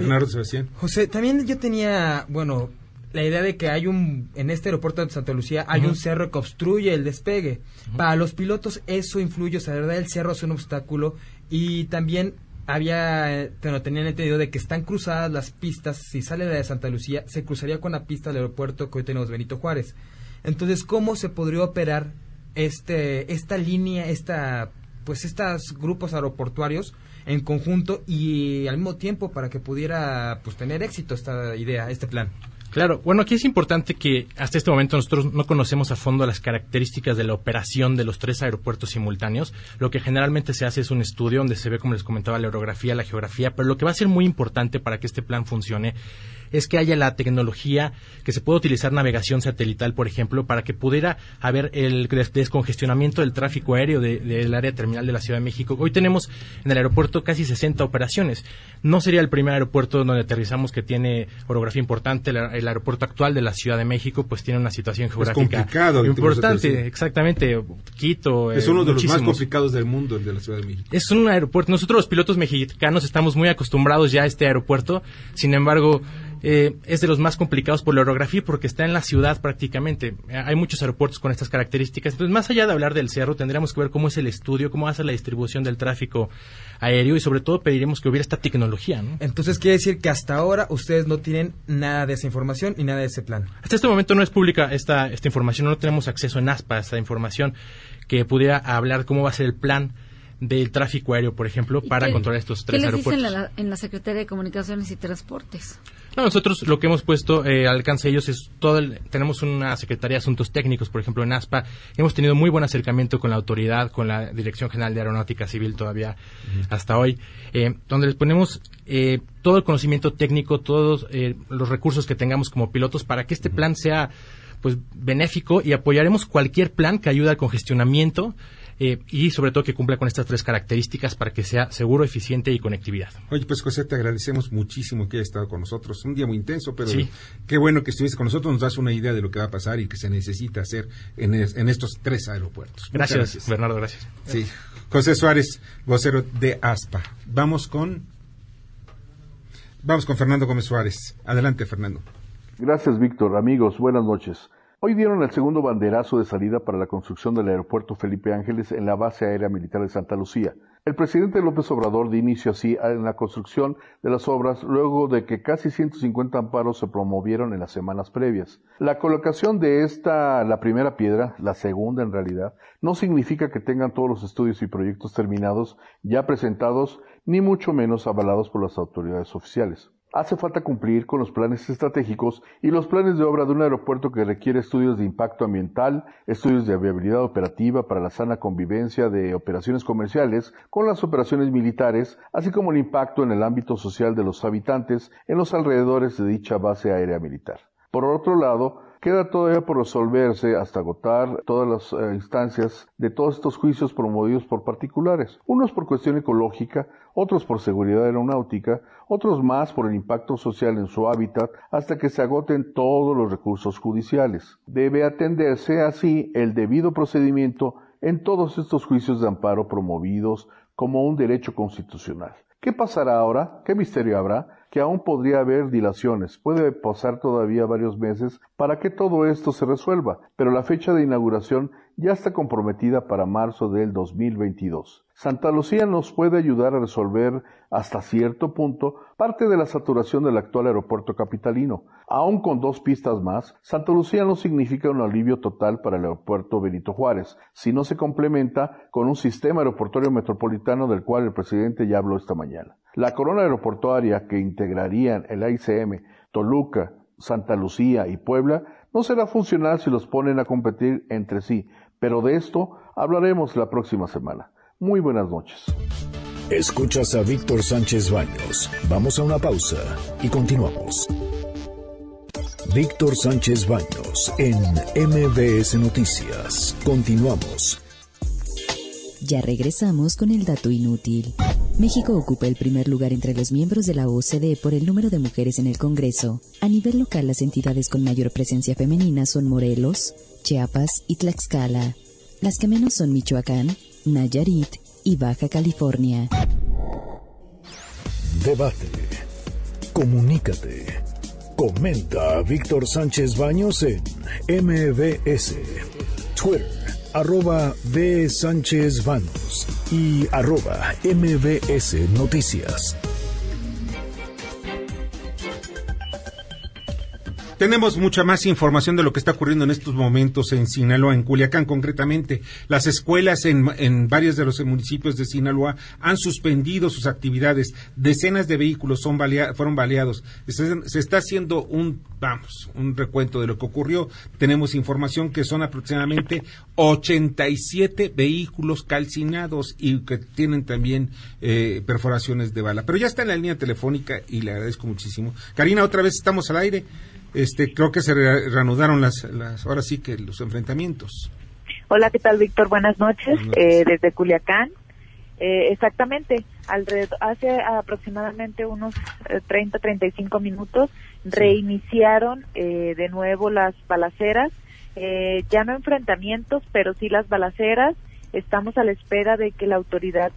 José, también yo tenía, bueno, la idea de que hay un, en este aeropuerto de Santa Lucía, hay un cerro que obstruye el despegue. Para los pilotos eso influye, o sea, la verdad el cerro es un obstáculo y también había, bueno, tenían entendido de que están cruzadas las pistas, si sale de Santa Lucía, se cruzaría con la pista del aeropuerto que hoy tenemos Benito Juárez. Entonces, ¿cómo se podría operar este, esta línea, esta pues estos grupos aeroportuarios en conjunto y al mismo tiempo para que pudiera pues tener éxito esta idea, este plan. Claro, bueno, aquí es importante que hasta este momento nosotros no conocemos a fondo las características de la operación de los tres aeropuertos simultáneos. Lo que generalmente se hace es un estudio donde se ve, como les comentaba, la orografía, la geografía, pero lo que va a ser muy importante para que este plan funcione es que haya la tecnología que se pueda utilizar navegación satelital, por ejemplo, para que pudiera haber el descongestionamiento del tráfico aéreo del área terminal de la Ciudad de México. Hoy tenemos en el aeropuerto casi 60 operaciones. No sería el primer aeropuerto donde aterrizamos que tiene orografía importante. El, aeropuerto actual de la Ciudad de México pues tiene una situación geográfica importante. Exactamente. Quito. Es uno de los más complicados del mundo, el de la Ciudad de México. Es un aeropuerto. Nosotros los pilotos mexicanos estamos muy acostumbrados ya a este aeropuerto. Sin embargo, eh, es de los más complicados por la orografía porque está en la ciudad prácticamente. Hay muchos aeropuertos con estas características. Entonces, más allá de hablar del cerro, tendríamos que ver cómo es el estudio, cómo hace la distribución del tráfico aéreo y sobre todo pediremos que hubiera esta tecnología. Entonces, quiere decir que hasta ahora ustedes no tienen nada de esa información y nada de ese plan. Hasta este momento no es pública esta, esta información, no tenemos acceso en ASPA a esta información que pudiera hablar cómo va a ser el plan del tráfico aéreo, por ejemplo, para controlar estos tres ¿qué les aeropuertos. Dicen en, la, en la Secretaría de Comunicaciones y Transportes? Nosotros lo que hemos puesto eh, al alcance de ellos es todo tenemos una Secretaría de Asuntos Técnicos, por ejemplo, en ASPA. Hemos tenido muy buen acercamiento con la autoridad, con la Dirección General de Aeronáutica Civil todavía hasta hoy, eh, donde les ponemos eh, todo el conocimiento técnico, todos eh, los recursos que tengamos como pilotos para que este plan sea pues benéfico y apoyaremos cualquier plan que ayude al congestionamiento eh, y sobre todo que cumpla con estas tres características para que sea seguro, eficiente y conectividad. Oye, pues José, te agradecemos muchísimo que hayas estado con nosotros. Un día muy intenso, pero qué bueno que estuviste con nosotros. Nos das una idea de lo que va a pasar y que se necesita hacer en, estos tres aeropuertos. Gracias, Bernardo, gracias. Sí, José Suárez, vocero de ASPA. Vamos con... Vamos con Fernando Gómez Suárez. Adelante, Fernando. Gracias, Víctor. Amigos, buenas noches. Hoy dieron el segundo banderazo de salida para la construcción del aeropuerto Felipe Ángeles en la base aérea militar de Santa Lucía. El presidente López Obrador dio inicio así en la construcción de las obras luego de que casi 150 amparos se promovieron en las semanas previas. La colocación de esta, la primera piedra, la segunda en realidad, no significa que tengan todos los estudios y proyectos terminados, ya presentados, ni mucho menos avalados por las autoridades oficiales. Hace falta cumplir con los planes estratégicos y los planes de obra de un aeropuerto que requiere estudios de impacto ambiental, estudios de viabilidad operativa para la sana convivencia de operaciones comerciales con las operaciones militares, así como el impacto en el ámbito social de los habitantes en los alrededores de dicha base aérea militar. Por otro lado, Queda todavía por resolverse hasta agotar todas las eh, instancias de todos estos juicios promovidos por particulares, unos por cuestión ecológica, otros por seguridad aeronáutica, otros más por el impacto social en su hábitat, hasta que se agoten todos los recursos judiciales. Debe atenderse así el debido procedimiento en todos estos juicios de amparo promovidos como un derecho constitucional. ¿Qué pasará ahora? ¿Qué misterio habrá? que aún podría haber dilaciones. Puede pasar todavía varios meses para que todo esto se resuelva, pero la fecha de inauguración ya está comprometida para marzo del 2022. Santa Lucía nos puede ayudar a resolver hasta cierto punto parte de la saturación del actual aeropuerto capitalino. Aún con dos pistas más, Santa Lucía no significa un alivio total para el aeropuerto Benito Juárez, si no se complementa con un sistema aeroportuario metropolitano del cual el presidente ya habló esta mañana. La corona aeroportuaria que integrarían el AICM, Toluca, Santa Lucía y Puebla no será funcional si los ponen a competir entre sí, pero de esto hablaremos la próxima semana. Muy buenas noches. Escuchas a Víctor Sánchez Baños. Vamos a una pausa y continuamos. Víctor Sánchez Baños en MBS Noticias. Continuamos. Ya regresamos con el dato inútil. México ocupa el primer lugar entre los miembros de la OCDE por el número de mujeres en el Congreso. A nivel local, las entidades con mayor presencia femenina son Morelos, Chiapas y Tlaxcala. Las que menos son Michoacán, Nayarit y Baja California. Debate. Comunícate. Comenta a Víctor Sánchez Baños en MBS, Twitter, arroba B. Sánchez Baños y arroba MBS Noticias. Tenemos mucha más información de lo que está ocurriendo en estos momentos en Sinaloa, en Culiacán concretamente. Las escuelas en, en varios de los municipios de Sinaloa han suspendido sus actividades. Decenas de vehículos son fueron baleados. Se, se, está haciendo un, vamos, un recuento de lo que ocurrió. Tenemos información que son aproximadamente 87 vehículos calcinados y que tienen también eh, perforaciones de bala. Pero ya está en la línea telefónica y le agradezco muchísimo. Karina, otra vez estamos al aire. Este, creo que se reanudaron las, las, ahora sí que los enfrentamientos. Hola, ¿qué tal, Víctor? Buenas noches, Eh, desde Culiacán. Eh, exactamente, alrededor, hace aproximadamente unos 30, eh, 35 minutos reiniciaron eh, de nuevo las balaceras, eh, ya no enfrentamientos, pero sí las balaceras. Estamos a la espera de que la autoridad,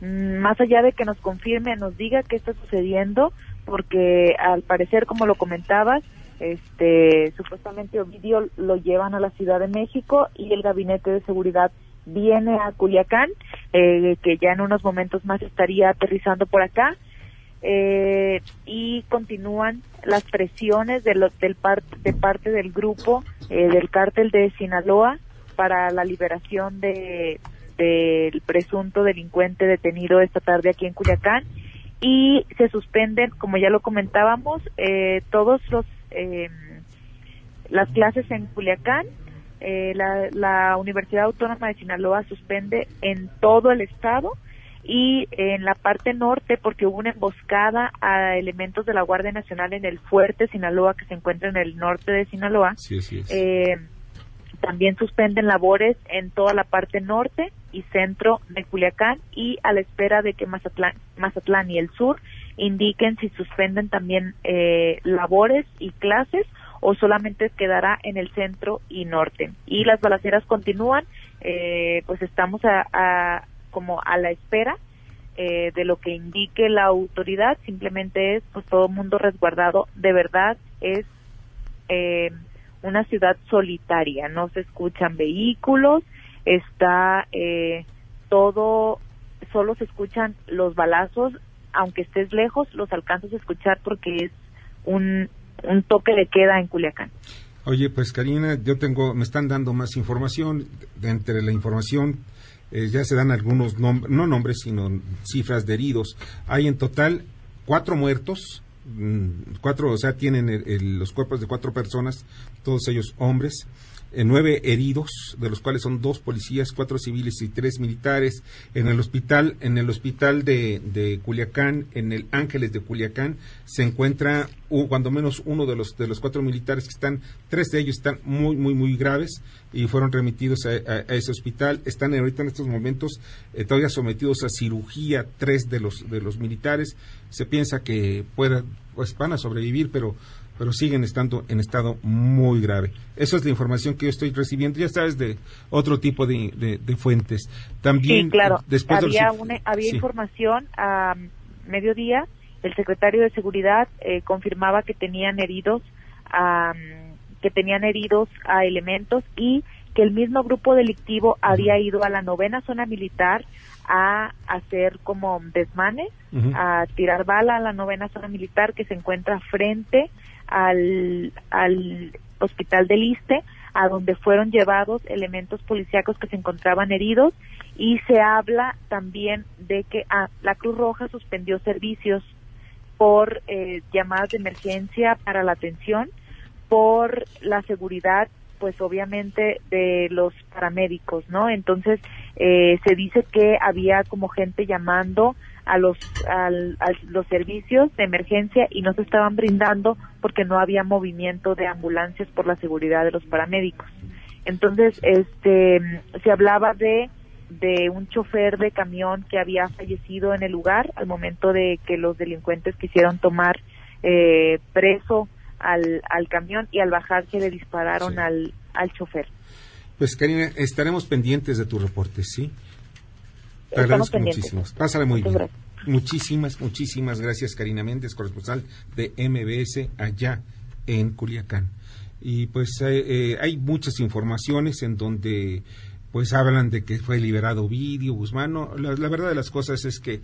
más allá de que nos confirme, nos diga qué está sucediendo, porque al parecer, como lo comentabas, este, supuestamente Ovidio lo llevan a la Ciudad de México y el Gabinete de Seguridad viene a Culiacán, eh, que ya en unos momentos más estaría aterrizando por acá, eh, y continúan las presiones de, del de parte del grupo eh, del cártel de Sinaloa para la liberación de del presunto delincuente detenido esta tarde aquí en Culiacán y se suspenden, como ya lo comentábamos, eh, todos los eh, las clases en Culiacán. Eh, la, la Universidad Autónoma de Sinaloa suspende en todo el estado y en la parte norte porque hubo una emboscada a elementos de la Guardia Nacional en el fuerte Sinaloa que se encuentra en el norte de Sinaloa. Sí, sí, eh, también suspenden labores en toda la parte norte y centro de Culiacán y a la espera de que Mazatlán, Mazatlán y el sur indiquen si suspenden también eh, labores y clases o solamente quedará en el centro y norte. Y las balaceras continúan, eh, pues estamos a, como a la espera eh, de lo que indique la autoridad, simplemente es pues todo mundo resguardado, de verdad es eh, una ciudad solitaria, no se escuchan vehículos, está eh, todo, solo se escuchan los balazos, aunque estés lejos, los alcanzas a escuchar porque es un, un toque de queda en Culiacán. Oye, pues Karina, yo tengo, me están dando más información. Entre la información eh, ya se dan algunos nombres, no nombres, sino cifras de heridos. Hay en total cuatro muertos, mm, cuatro, o sea, tienen los cuerpos de cuatro personas, todos ellos hombres. Nueve heridos, de los cuales son dos policías, cuatro civiles y tres militares. En el hospital, en el hospital de, de Culiacán, en el Ángeles de Culiacán, se encuentra cuando menos uno de los de los cuatro militares que están, tres de ellos están muy muy muy graves y fueron remitidos a, ese hospital. Están ahorita en estos momentos eh, todavía sometidos a cirugía tres de los de los militares. Se piensa que puedan, pues van a sobrevivir, pero pero siguen estando en estado muy grave. Esa es la información que yo estoy recibiendo, ya sabes, de otro tipo de, fuentes. También, sí, claro, había, había información a mediodía, el secretario de Seguridad eh, confirmaba que tenían heridos, que tenían heridos a elementos y que el mismo grupo delictivo había ido a la novena zona militar a hacer como desmanes, a tirar bala a la novena zona militar que se encuentra frente al, al hospital del Iste, a donde fueron llevados elementos policíacos que se encontraban heridos y se habla también de que ah, la Cruz Roja suspendió servicios por eh, llamadas de emergencia para la atención, por la seguridad, pues obviamente de los paramédicos, ¿no? Entonces eh, se dice que había como gente llamando a los, a los servicios de emergencia y no se estaban brindando porque no había movimiento de ambulancias por la seguridad de los paramédicos. Entonces, este, se hablaba de, de un chofer de camión que había fallecido en el lugar al momento de que los delincuentes quisieron tomar eh, preso al, al camión y al bajarse le dispararon al, al chofer. Pues Karina, estaremos pendientes de tu reporte, ¿sí? Te agradezco muchísimo. Pásale muy bien. Muchísimas, muchísimas gracias, Karina Méndez, corresponsal de MBS allá en Culiacán. Y pues eh, eh, hay muchas informaciones en donde pues hablan de que fue liberado Ovidio Guzmán. la, verdad de las cosas es que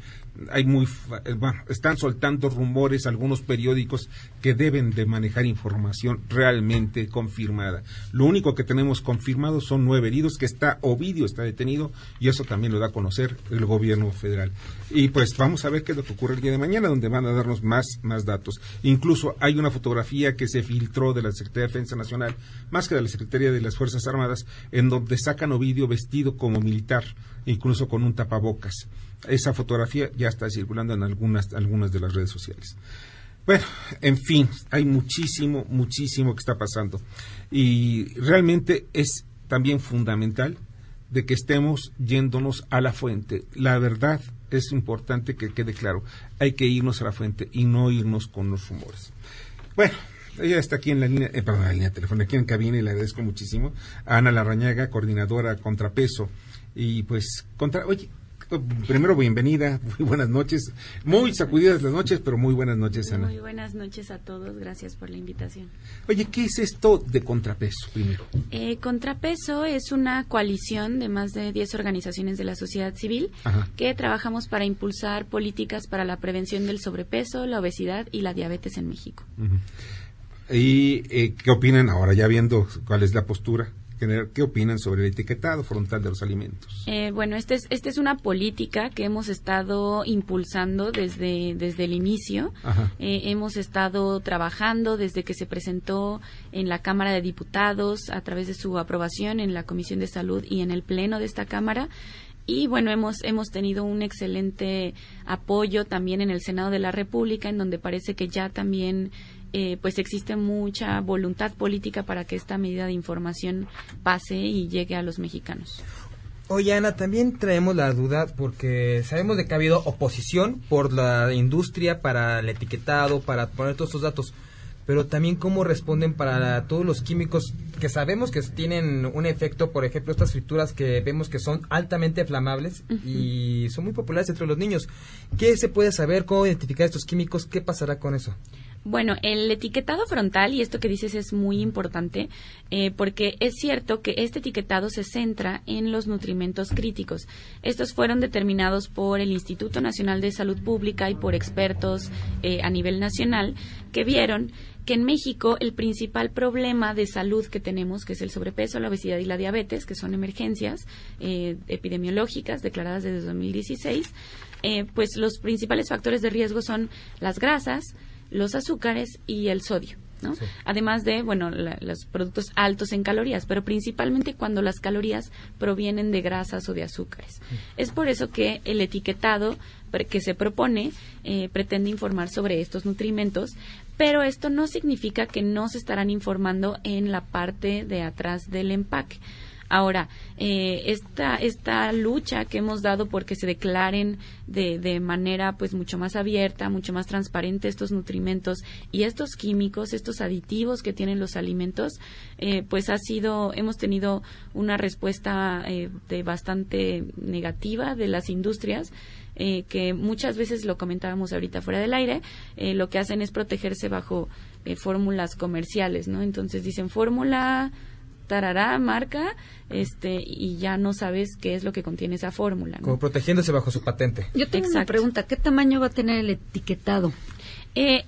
hay muy, eh, están soltando rumores algunos periódicos que deben de manejar información realmente confirmada. Lo único que tenemos confirmado son nueve heridos, que está Ovidio está detenido y eso también lo da a conocer el gobierno federal. Y pues vamos a ver qué es lo que ocurre el día de mañana, donde van a darnos más, más datos. Incluso hay una fotografía que se filtró de la Secretaría de Defensa Nacional, más que de la Secretaría de las Fuerzas Armadas, en donde sacan Ovidio vestido como militar, incluso con un tapabocas. Esa fotografía ya está circulando en algunas, algunas de las redes sociales. Bueno, en fin, hay muchísimo, muchísimo que está pasando. Y realmente es también fundamental de que estemos yéndonos a la fuente. La verdad es importante que quede claro. Hay que irnos a la fuente y no irnos con los rumores. Bueno, ella está aquí en la línea, eh, perdón, la línea telefónica, aquí en cabina y le agradezco muchísimo. Ana Larrañaga, coordinadora Contrapeso. Y pues, contra, oye, primero bienvenida, muy buenas noches, muy sacudidas las noches, pero muy buenas noches, Ana. Muy buenas noches a todos, gracias por la invitación. Oye, ¿qué es esto de Contrapeso primero? Eh, Contrapeso es una coalición de más de 10 organizaciones de la sociedad civil que trabajamos para impulsar políticas para la prevención del sobrepeso, la obesidad y la diabetes en México. ¿Y eh, qué opinan ahora, ya viendo cuál es la postura? ¿Qué opinan sobre el etiquetado frontal de los alimentos? Eh, bueno, esta es, este es una política que hemos estado impulsando desde, desde el inicio. Eh, hemos estado trabajando desde que se presentó en la Cámara de Diputados a través de su aprobación en la Comisión de Salud y en el Pleno de esta Cámara y bueno hemos hemos tenido un excelente apoyo también en el Senado de la República en donde parece que ya también eh, pues existe mucha voluntad política para que esta medida de información pase y llegue a los mexicanos. Oye, Ana, también traemos la duda porque sabemos de que ha habido oposición por la industria para el etiquetado, para poner todos estos datos, pero también cómo responden para todos los químicos que sabemos que tienen un efecto, por ejemplo, estas frituras que vemos que son altamente inflamables y son muy populares entre los niños. ¿Qué se puede saber? ¿Cómo identificar estos químicos? ¿Qué pasará con eso? Bueno, el etiquetado frontal, y esto que dices es muy importante, eh, porque es cierto que este etiquetado se centra en los nutrimentos críticos. Estos fueron determinados por el Instituto Nacional de Salud Pública y por expertos eh, a nivel nacional que vieron que en México el principal problema de salud que tenemos, que es el sobrepeso, la obesidad y la diabetes, que son emergencias eh, epidemiológicas declaradas desde 2016, pues los principales factores de riesgo son las grasas, los azúcares y el sodio. ¿no? Además de, bueno, los productos altos en calorías, pero principalmente cuando las calorías provienen de grasas o de azúcares. Es por eso que el etiquetado que se propone eh, pretende informar sobre estos nutrimentos, pero esto no significa que no se estarán informando en la parte de atrás del empaque. Ahora, eh, esta, esta lucha que hemos dado porque se declaren de, de manera pues mucho más abierta, mucho más transparente estos nutrimentos y estos químicos, estos aditivos que tienen los alimentos, eh, pues ha sido, hemos tenido una respuesta eh, de bastante negativa de las industrias. Eh, que muchas veces lo comentábamos ahorita fuera del aire, eh, lo que hacen es protegerse bajo eh, fórmulas comerciales, ¿no? Entonces dicen fórmula tarará, marca, este, y ya no sabes qué es lo que contiene esa fórmula. Como protegiéndose bajo su patente. Yo tengo una pregunta, ¿qué tamaño va a tener el etiquetado? Eh,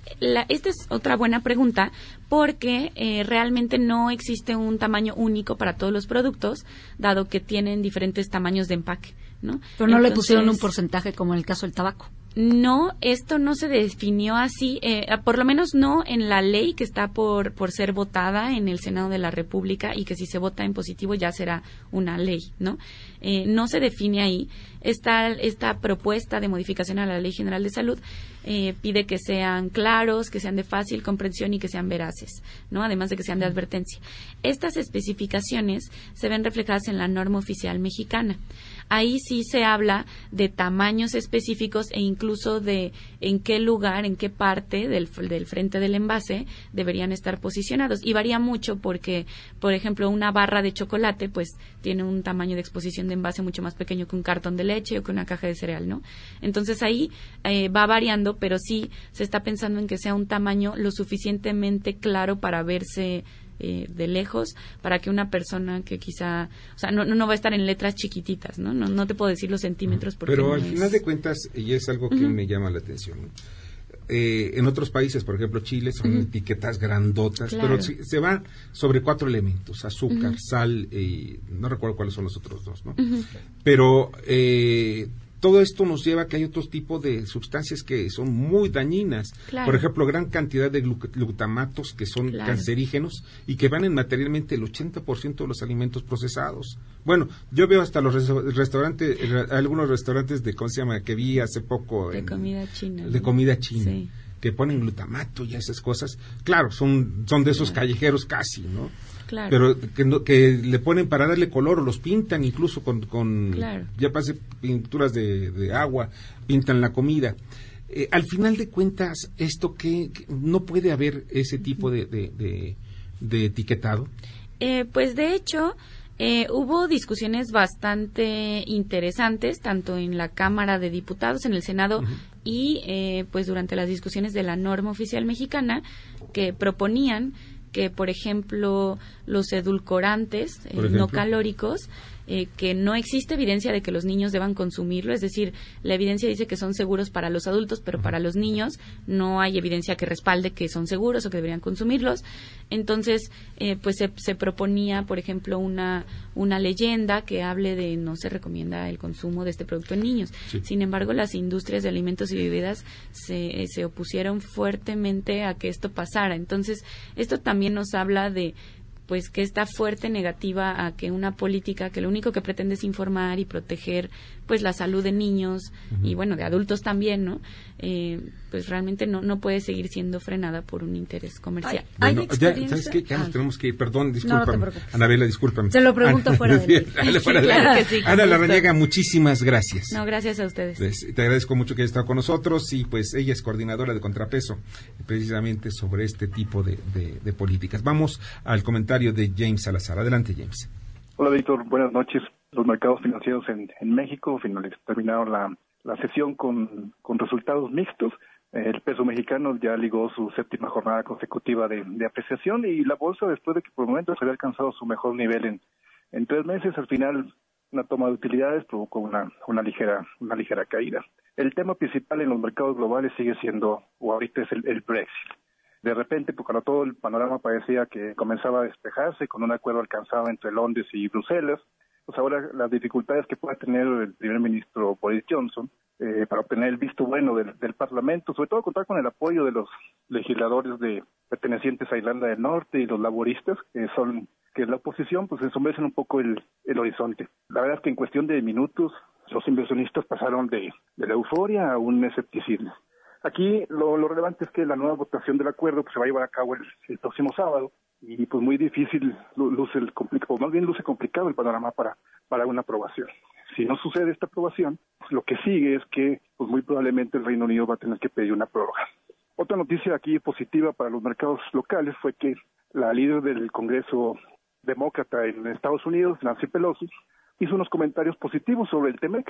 esta es otra buena pregunta porque eh, realmente no existe un tamaño único para todos los productos, dado que tienen diferentes tamaños de empaque. ¿no? Pero no le pusieron un porcentaje como en el caso del tabaco. No, esto no se definió así, eh, por lo menos no en la ley que está por, por ser votada en el Senado de la República y que si se vota en positivo ya será una ley, ¿no? Eh, no se define ahí. Esta, esta propuesta de modificación a la Ley General de Salud eh, pide que sean claros, que sean de fácil comprensión y que sean veraces, ¿no? Además de que sean de advertencia. Estas especificaciones se ven reflejadas en la norma oficial mexicana ahí sí se habla de tamaños específicos e incluso de en qué lugar, en qué parte del, del, frente del envase deberían estar posicionados. Y varía mucho porque, por ejemplo, una barra de chocolate pues tiene un tamaño de exposición de envase mucho más pequeño que un cartón de leche o que una caja de cereal, ¿no? Entonces ahí eh, va variando, pero sí se está pensando en que sea un tamaño lo suficientemente claro para verse eh, de lejos para que una persona que quizá, o sea, no, no va a estar en letras chiquititas, ¿no? No, no te puedo decir los centímetros porque Pero no al es- final de cuentas, y es algo que me llama la atención. eh, en otros países, por ejemplo Chile, son etiquetas grandotas, Claro. pero sí- se van sobre cuatro elementos, azúcar, sal y no recuerdo cuáles son los otros dos, ¿no? Pero eh, todo esto nos lleva a que hay otros tipos de sustancias que son muy dañinas. Claro. Por ejemplo, gran cantidad de glu- glutamatos que son Claro. cancerígenos y que van en materialmente el 80% de los alimentos procesados. Bueno, yo veo hasta los res- restaurantes, algunos restaurantes de, ¿cómo se llama? Que vi hace poco. de en- comida china. de comida china. Sí. Que ponen glutamato y esas cosas. Claro, son, son de esos callejeros casi, ¿no? Claro. Pero que, no- que le ponen para darle color o los pintan incluso con, con Claro. ya pase pinturas de, de agua, pintan la comida. Eh, al final de cuentas, esto que, que no puede haber ese tipo de, de, de- de etiquetado. Eh, pues de hecho, eh, hubo discusiones bastante interesantes, tanto en la Cámara de Diputados, en el Senado y eh, pues durante las discusiones de la norma oficial mexicana, que proponían que, por ejemplo, los edulcorantes eh, no calóricos, eh, que no existe evidencia de que los niños deban consumirlo, es decir, la evidencia dice que son seguros para los adultos, pero para los niños no hay evidencia que respalde que son seguros o que deberían consumirlos. Entonces, eh, pues se, se proponía, por ejemplo, una, una leyenda que hable de no se recomienda el consumo de este producto en niños. Sí. Sin embargo, las industrias de alimentos y bebidas se, eh, se opusieron fuertemente a que esto pasara. Entonces, esto también nos habla de pues que esta fuerte negativa a que una política que lo único que pretende es informar y proteger pues la salud de niños y bueno de adultos también no Eh, pues realmente no no puede seguir siendo frenada por un interés comercial Bueno, ya, ¿sabes qué? Ya nos Ah. tenemos que ir. Perdón, No, no te discúlpame. preocupes. Anabela, discúlpame. Se lo pregunto Ana- fuera. *laughs* Dale, fuera Sí, claro que Ana gusto. Larrañaga, muchísimas gracias. no gracias a ustedes Pues, te agradezco mucho que haya estado con nosotros y pues ella es coordinadora de contrapeso precisamente sobre este tipo de, de- de políticas. Vamos al comentario de James Salazar. Adelante, James. Hola, Víctor. Buenas noches. Los mercados financieros en, México finaliz- terminaron la, sesión con, resultados mixtos. El peso mexicano ya ligó su séptima jornada consecutiva de, apreciación y la bolsa, después de que por momentos había alcanzado su mejor nivel en, tres meses, al final una toma de utilidades provocó una, una ligera una ligera caída. El tema principal en los mercados globales sigue siendo, o ahorita es el, el Brexit. De repente, cuando todo el panorama parecía que comenzaba a despejarse con un acuerdo alcanzado entre Londres y Bruselas, pues ahora las dificultades que pueda tener el primer ministro Boris Johnson eh, para obtener el visto bueno del, Parlamento, sobre todo contar con el apoyo de los legisladores de pertenecientes a Irlanda del Norte y los laboristas, que son que la oposición pues ensombrecen un poco el, el horizonte. La verdad es que en cuestión de minutos los inversionistas pasaron de, de la euforia a un escepticismo. Aquí lo, lo relevante es que la nueva votación del acuerdo pues, se va a llevar a cabo el próximo sábado y pues muy difícil lu- luce el complicado, más bien luce complicado el panorama para, para una aprobación. Si no sucede esta aprobación, pues, lo que sigue es que pues muy probablemente el Reino Unido va a tener que pedir una prórroga. Otra noticia aquí positiva para los mercados locales fue que la líder del Congreso demócrata en Estados Unidos, Nancy Pelosi, hizo unos comentarios positivos sobre el TEMEC.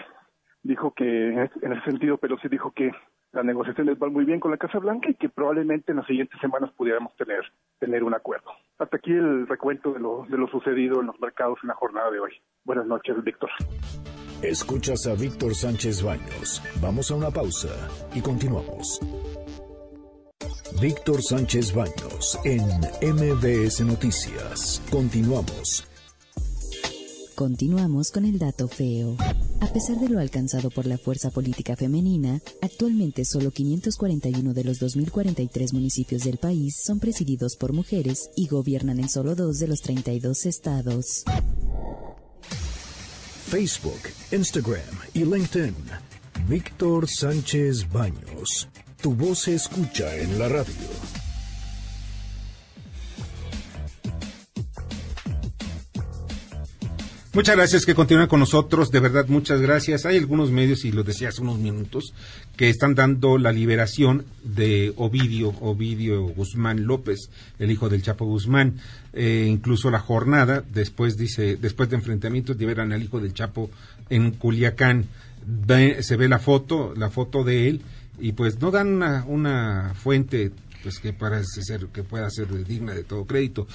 Dijo que, en ese sentido, Pelosi dijo que las negociaciones van muy bien con la Casa Blanca y que probablemente en las siguientes semanas pudiéramos tener, tener un acuerdo. Hasta aquí el recuento de lo, de lo sucedido en los mercados en la jornada de hoy. Buenas noches, Víctor. Escuchas a Víctor Sánchez Baños. Vamos a una pausa y continuamos. Víctor Sánchez Baños en MBS Noticias. Continuamos. Continuamos con el dato feo. A pesar de lo alcanzado por la fuerza política femenina, actualmente solo 541 de los 2.043 municipios del país son presididos por mujeres y gobiernan en solo dos de los 32 estados. Facebook, Instagram y LinkedIn. Víctor Sánchez Baños. Tu voz se escucha en la radio. Muchas gracias que continúan con nosotros, de verdad muchas gracias. Hay algunos medios, y lo decía hace unos minutos, que están dando la liberación de Ovidio, Ovidio Guzmán López, el hijo del Chapo Guzmán. Eh, incluso la jornada, después dice, después de enfrentamientos, liberan al hijo del Chapo en Culiacán. Se ve la foto, la foto de él, y pues no dan una, una fuente pues que pueda ser que pueda ser digna de todo crédito.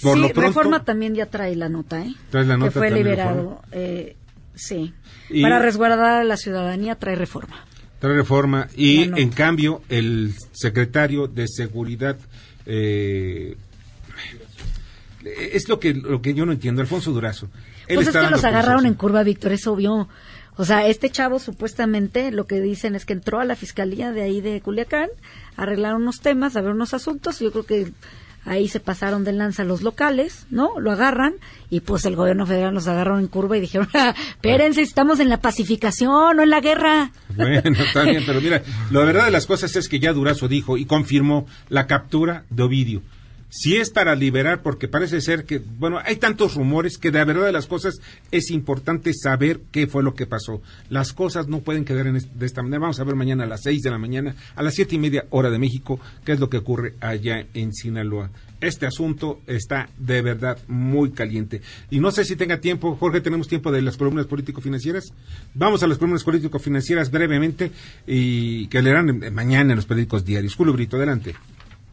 Por sí, Reforma también ya trae la nota, ¿eh? Trae la nota que fue liberado, eh, sí. Para resguardar a la ciudadanía trae reforma. Trae reforma y en cambio el secretario de seguridad eh, es lo que lo que yo no entiendo, Alfonso Durazo. pues es que los agarraron en curva, Víctor, es obvio. O sea, este chavo supuestamente lo que dicen es que entró a la fiscalía de ahí de Culiacán, arreglaron unos temas, a ver unos asuntos, yo creo que ahí se pasaron de lanza los locales, ¿no? Lo agarran y pues el gobierno federal los agarró en curva y dijeron, *laughs* ah, espérense, estamos en la pacificación, no en la guerra. *laughs* Bueno, está bien, pero mira, la verdad de las cosas es que ya Durazo dijo y confirmó la captura de Ovidio si es para liberar, porque parece ser que, bueno, hay tantos rumores que de verdad de las cosas es importante saber qué fue lo que pasó. Las cosas no pueden quedar en de esta manera. Vamos a ver mañana a las seis de la mañana, a las siete y media hora de México, qué es lo que ocurre allá en Sinaloa. Este asunto está de verdad muy caliente. Y no sé si tenga tiempo, Jorge, tenemos tiempo de las columnas político-financieras. Vamos a las columnas político-financieras brevemente y que leerán mañana en los periódicos diarios. Julio Brito, adelante.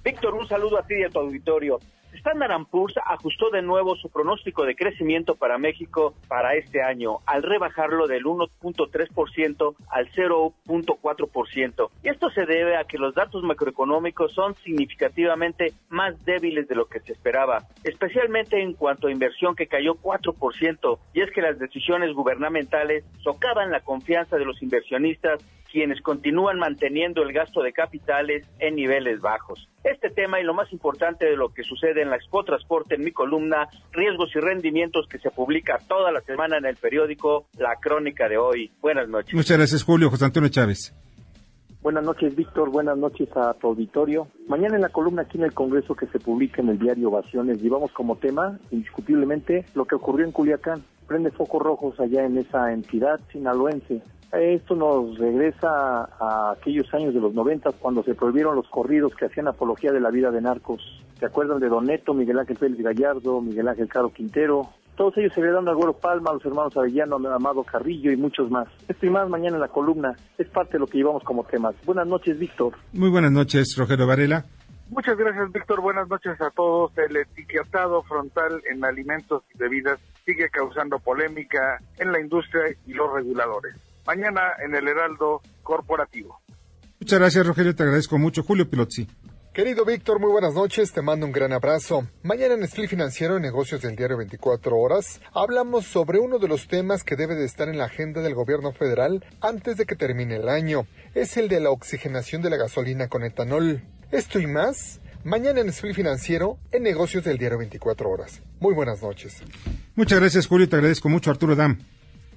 Víctor, un saludo a ti y a tu auditorio. Standard Poor's ajustó de nuevo su pronóstico de crecimiento para México para este año, al rebajarlo del 1.3% al 0.4%. Y esto se debe a que los datos macroeconómicos son significativamente más débiles de lo que se esperaba, especialmente en cuanto a inversión que cayó 4%, y es que las decisiones gubernamentales socavan la confianza de los inversionistas quienes continúan manteniendo el gasto de capitales en niveles bajos. Este tema y lo más importante de lo que sucede en la Expo Transporte en mi columna, riesgos y rendimientos que se publica toda la semana en el periódico La Crónica de hoy. Buenas noches. Muchas gracias, Julio. José Antonio Chávez. Buenas noches, Víctor. Buenas noches a tu auditorio. Mañana en la columna aquí en el Congreso que se publica en el diario Ovaciones, llevamos como tema, indiscutiblemente, lo que ocurrió en Culiacán. Prende focos rojos allá en esa entidad sinaloense. Esto nos regresa a aquellos años de los noventas cuando se prohibieron los corridos que hacían apología de la vida de narcos. ¿Se acuerdan de Don Neto, Miguel Ángel Félix Gallardo, Miguel Ángel Caro Quintero? Todos ellos se heredaron al Güero Palma, a los hermanos Avellano, Amado Carrillo y muchos más. Esto y más mañana en la columna es parte de lo que llevamos como temas. Buenas noches, Víctor. Muy buenas noches, Rogelio Varela. Muchas gracias, Víctor. Buenas noches a todos. El etiquetado frontal en alimentos y bebidas sigue causando polémica en la industria y los reguladores mañana en el Heraldo Corporativo. Muchas gracias, Rogelio. Te agradezco mucho. Julio Pilotzi. Querido Víctor, muy buenas noches, te mando un gran abrazo. Mañana en Split Financiero en Negocios del Diario 24 Horas hablamos sobre uno de los temas que debe de estar en la agenda del gobierno federal antes de que termine el año. Es el de la oxigenación de la gasolina con etanol. Esto y más, mañana en Split Financiero en Negocios del Diario 24 Horas. Muy buenas noches. Muchas gracias, Julio, te agradezco mucho, Arturo Dam.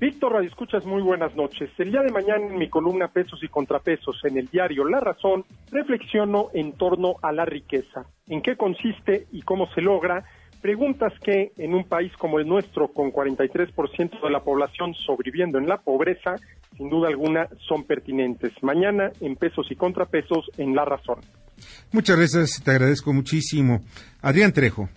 Víctor Radio Escuchas, muy buenas noches. El día de mañana en mi columna Pesos y Contrapesos en el diario La Razón, reflexiono en torno a la riqueza, en qué consiste y cómo se logra, preguntas que en un país como el nuestro, con 43% de la población sobreviviendo en la pobreza, sin duda alguna son pertinentes. Mañana en Pesos y Contrapesos en La Razón. Muchas gracias, te agradezco muchísimo. Adrián Trejo.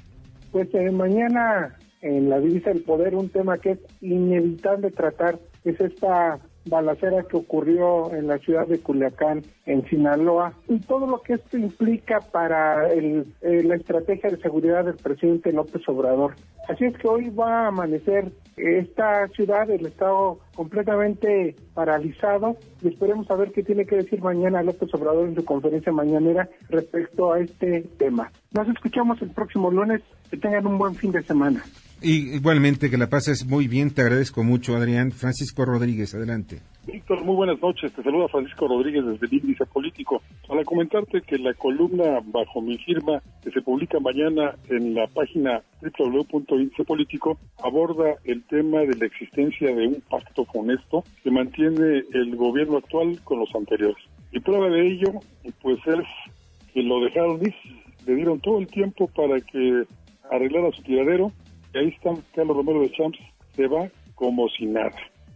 Pues eh, mañana en la divisa del poder un tema que es inevitable tratar, es esta balacera que ocurrió en la ciudad de Culiacán, en Sinaloa, y todo lo que esto implica para el, eh, la estrategia de seguridad del presidente López Obrador. Así es que hoy va a amanecer esta ciudad, el Estado completamente paralizado, y esperemos a ver qué tiene que decir mañana López Obrador en su conferencia mañanera respecto a este tema. Nos escuchamos el próximo lunes, que tengan un buen fin de semana. Y igualmente que la pases muy bien, te agradezco mucho, Adrián. Francisco Rodríguez, adelante. Víctor, muy buenas noches. Te saluda Francisco Rodríguez desde el Índice Político. Para comentarte que la columna bajo mi firma, que se publica mañana en la página www.índicepolítico, aborda el tema de la existencia de un pacto honesto que mantiene el gobierno actual con los anteriores. Y prueba de ello, pues es que lo dejaron ir, le dieron todo el tiempo para que arreglara su tiradero y ahí está Carlos Romero de Champs, se va como si nada.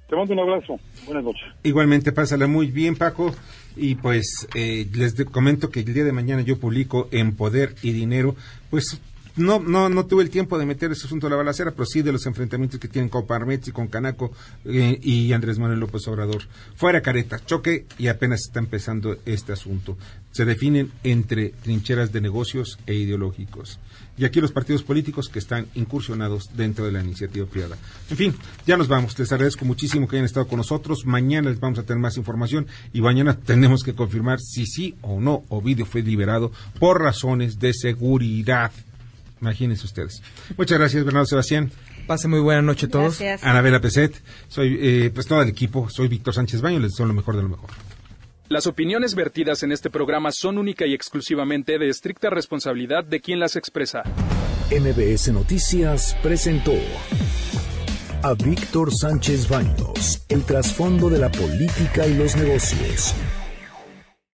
Te mando un abrazo. Buenas noches. Igualmente, pásala muy bien, Paco. Y pues eh, les comento que el día de mañana yo publico en Poder y Dinero, pues no, no, no tuve el tiempo de meter ese asunto de la balacera, pero sí de los enfrentamientos que tienen con Parmetz y con Canaco eh, y Andrés Manuel López Obrador. Fuera careta, choque y apenas está empezando este asunto. Se definen entre trincheras de negocios e ideológicos y aquí los partidos políticos que están incursionados dentro de la iniciativa privada. En fin, ya nos vamos. Les agradezco muchísimo que hayan estado con nosotros. Mañana les vamos a tener más información y mañana *laughs* tenemos que confirmar si sí o no Ovidio fue liberado por razones de seguridad. Imagínense ustedes. Muchas gracias, Bernardo Sebastián. Pase muy buena noche a todos. Gracias. Anabela Peset, soy eh, pues todo el equipo, soy Víctor Sánchez Baño, les deseo lo mejor de lo mejor. Las opiniones vertidas en este programa son única y exclusivamente de estricta responsabilidad de quien las expresa. MBS Noticias presentó a Víctor Sánchez Baños, el trasfondo de la política y los negocios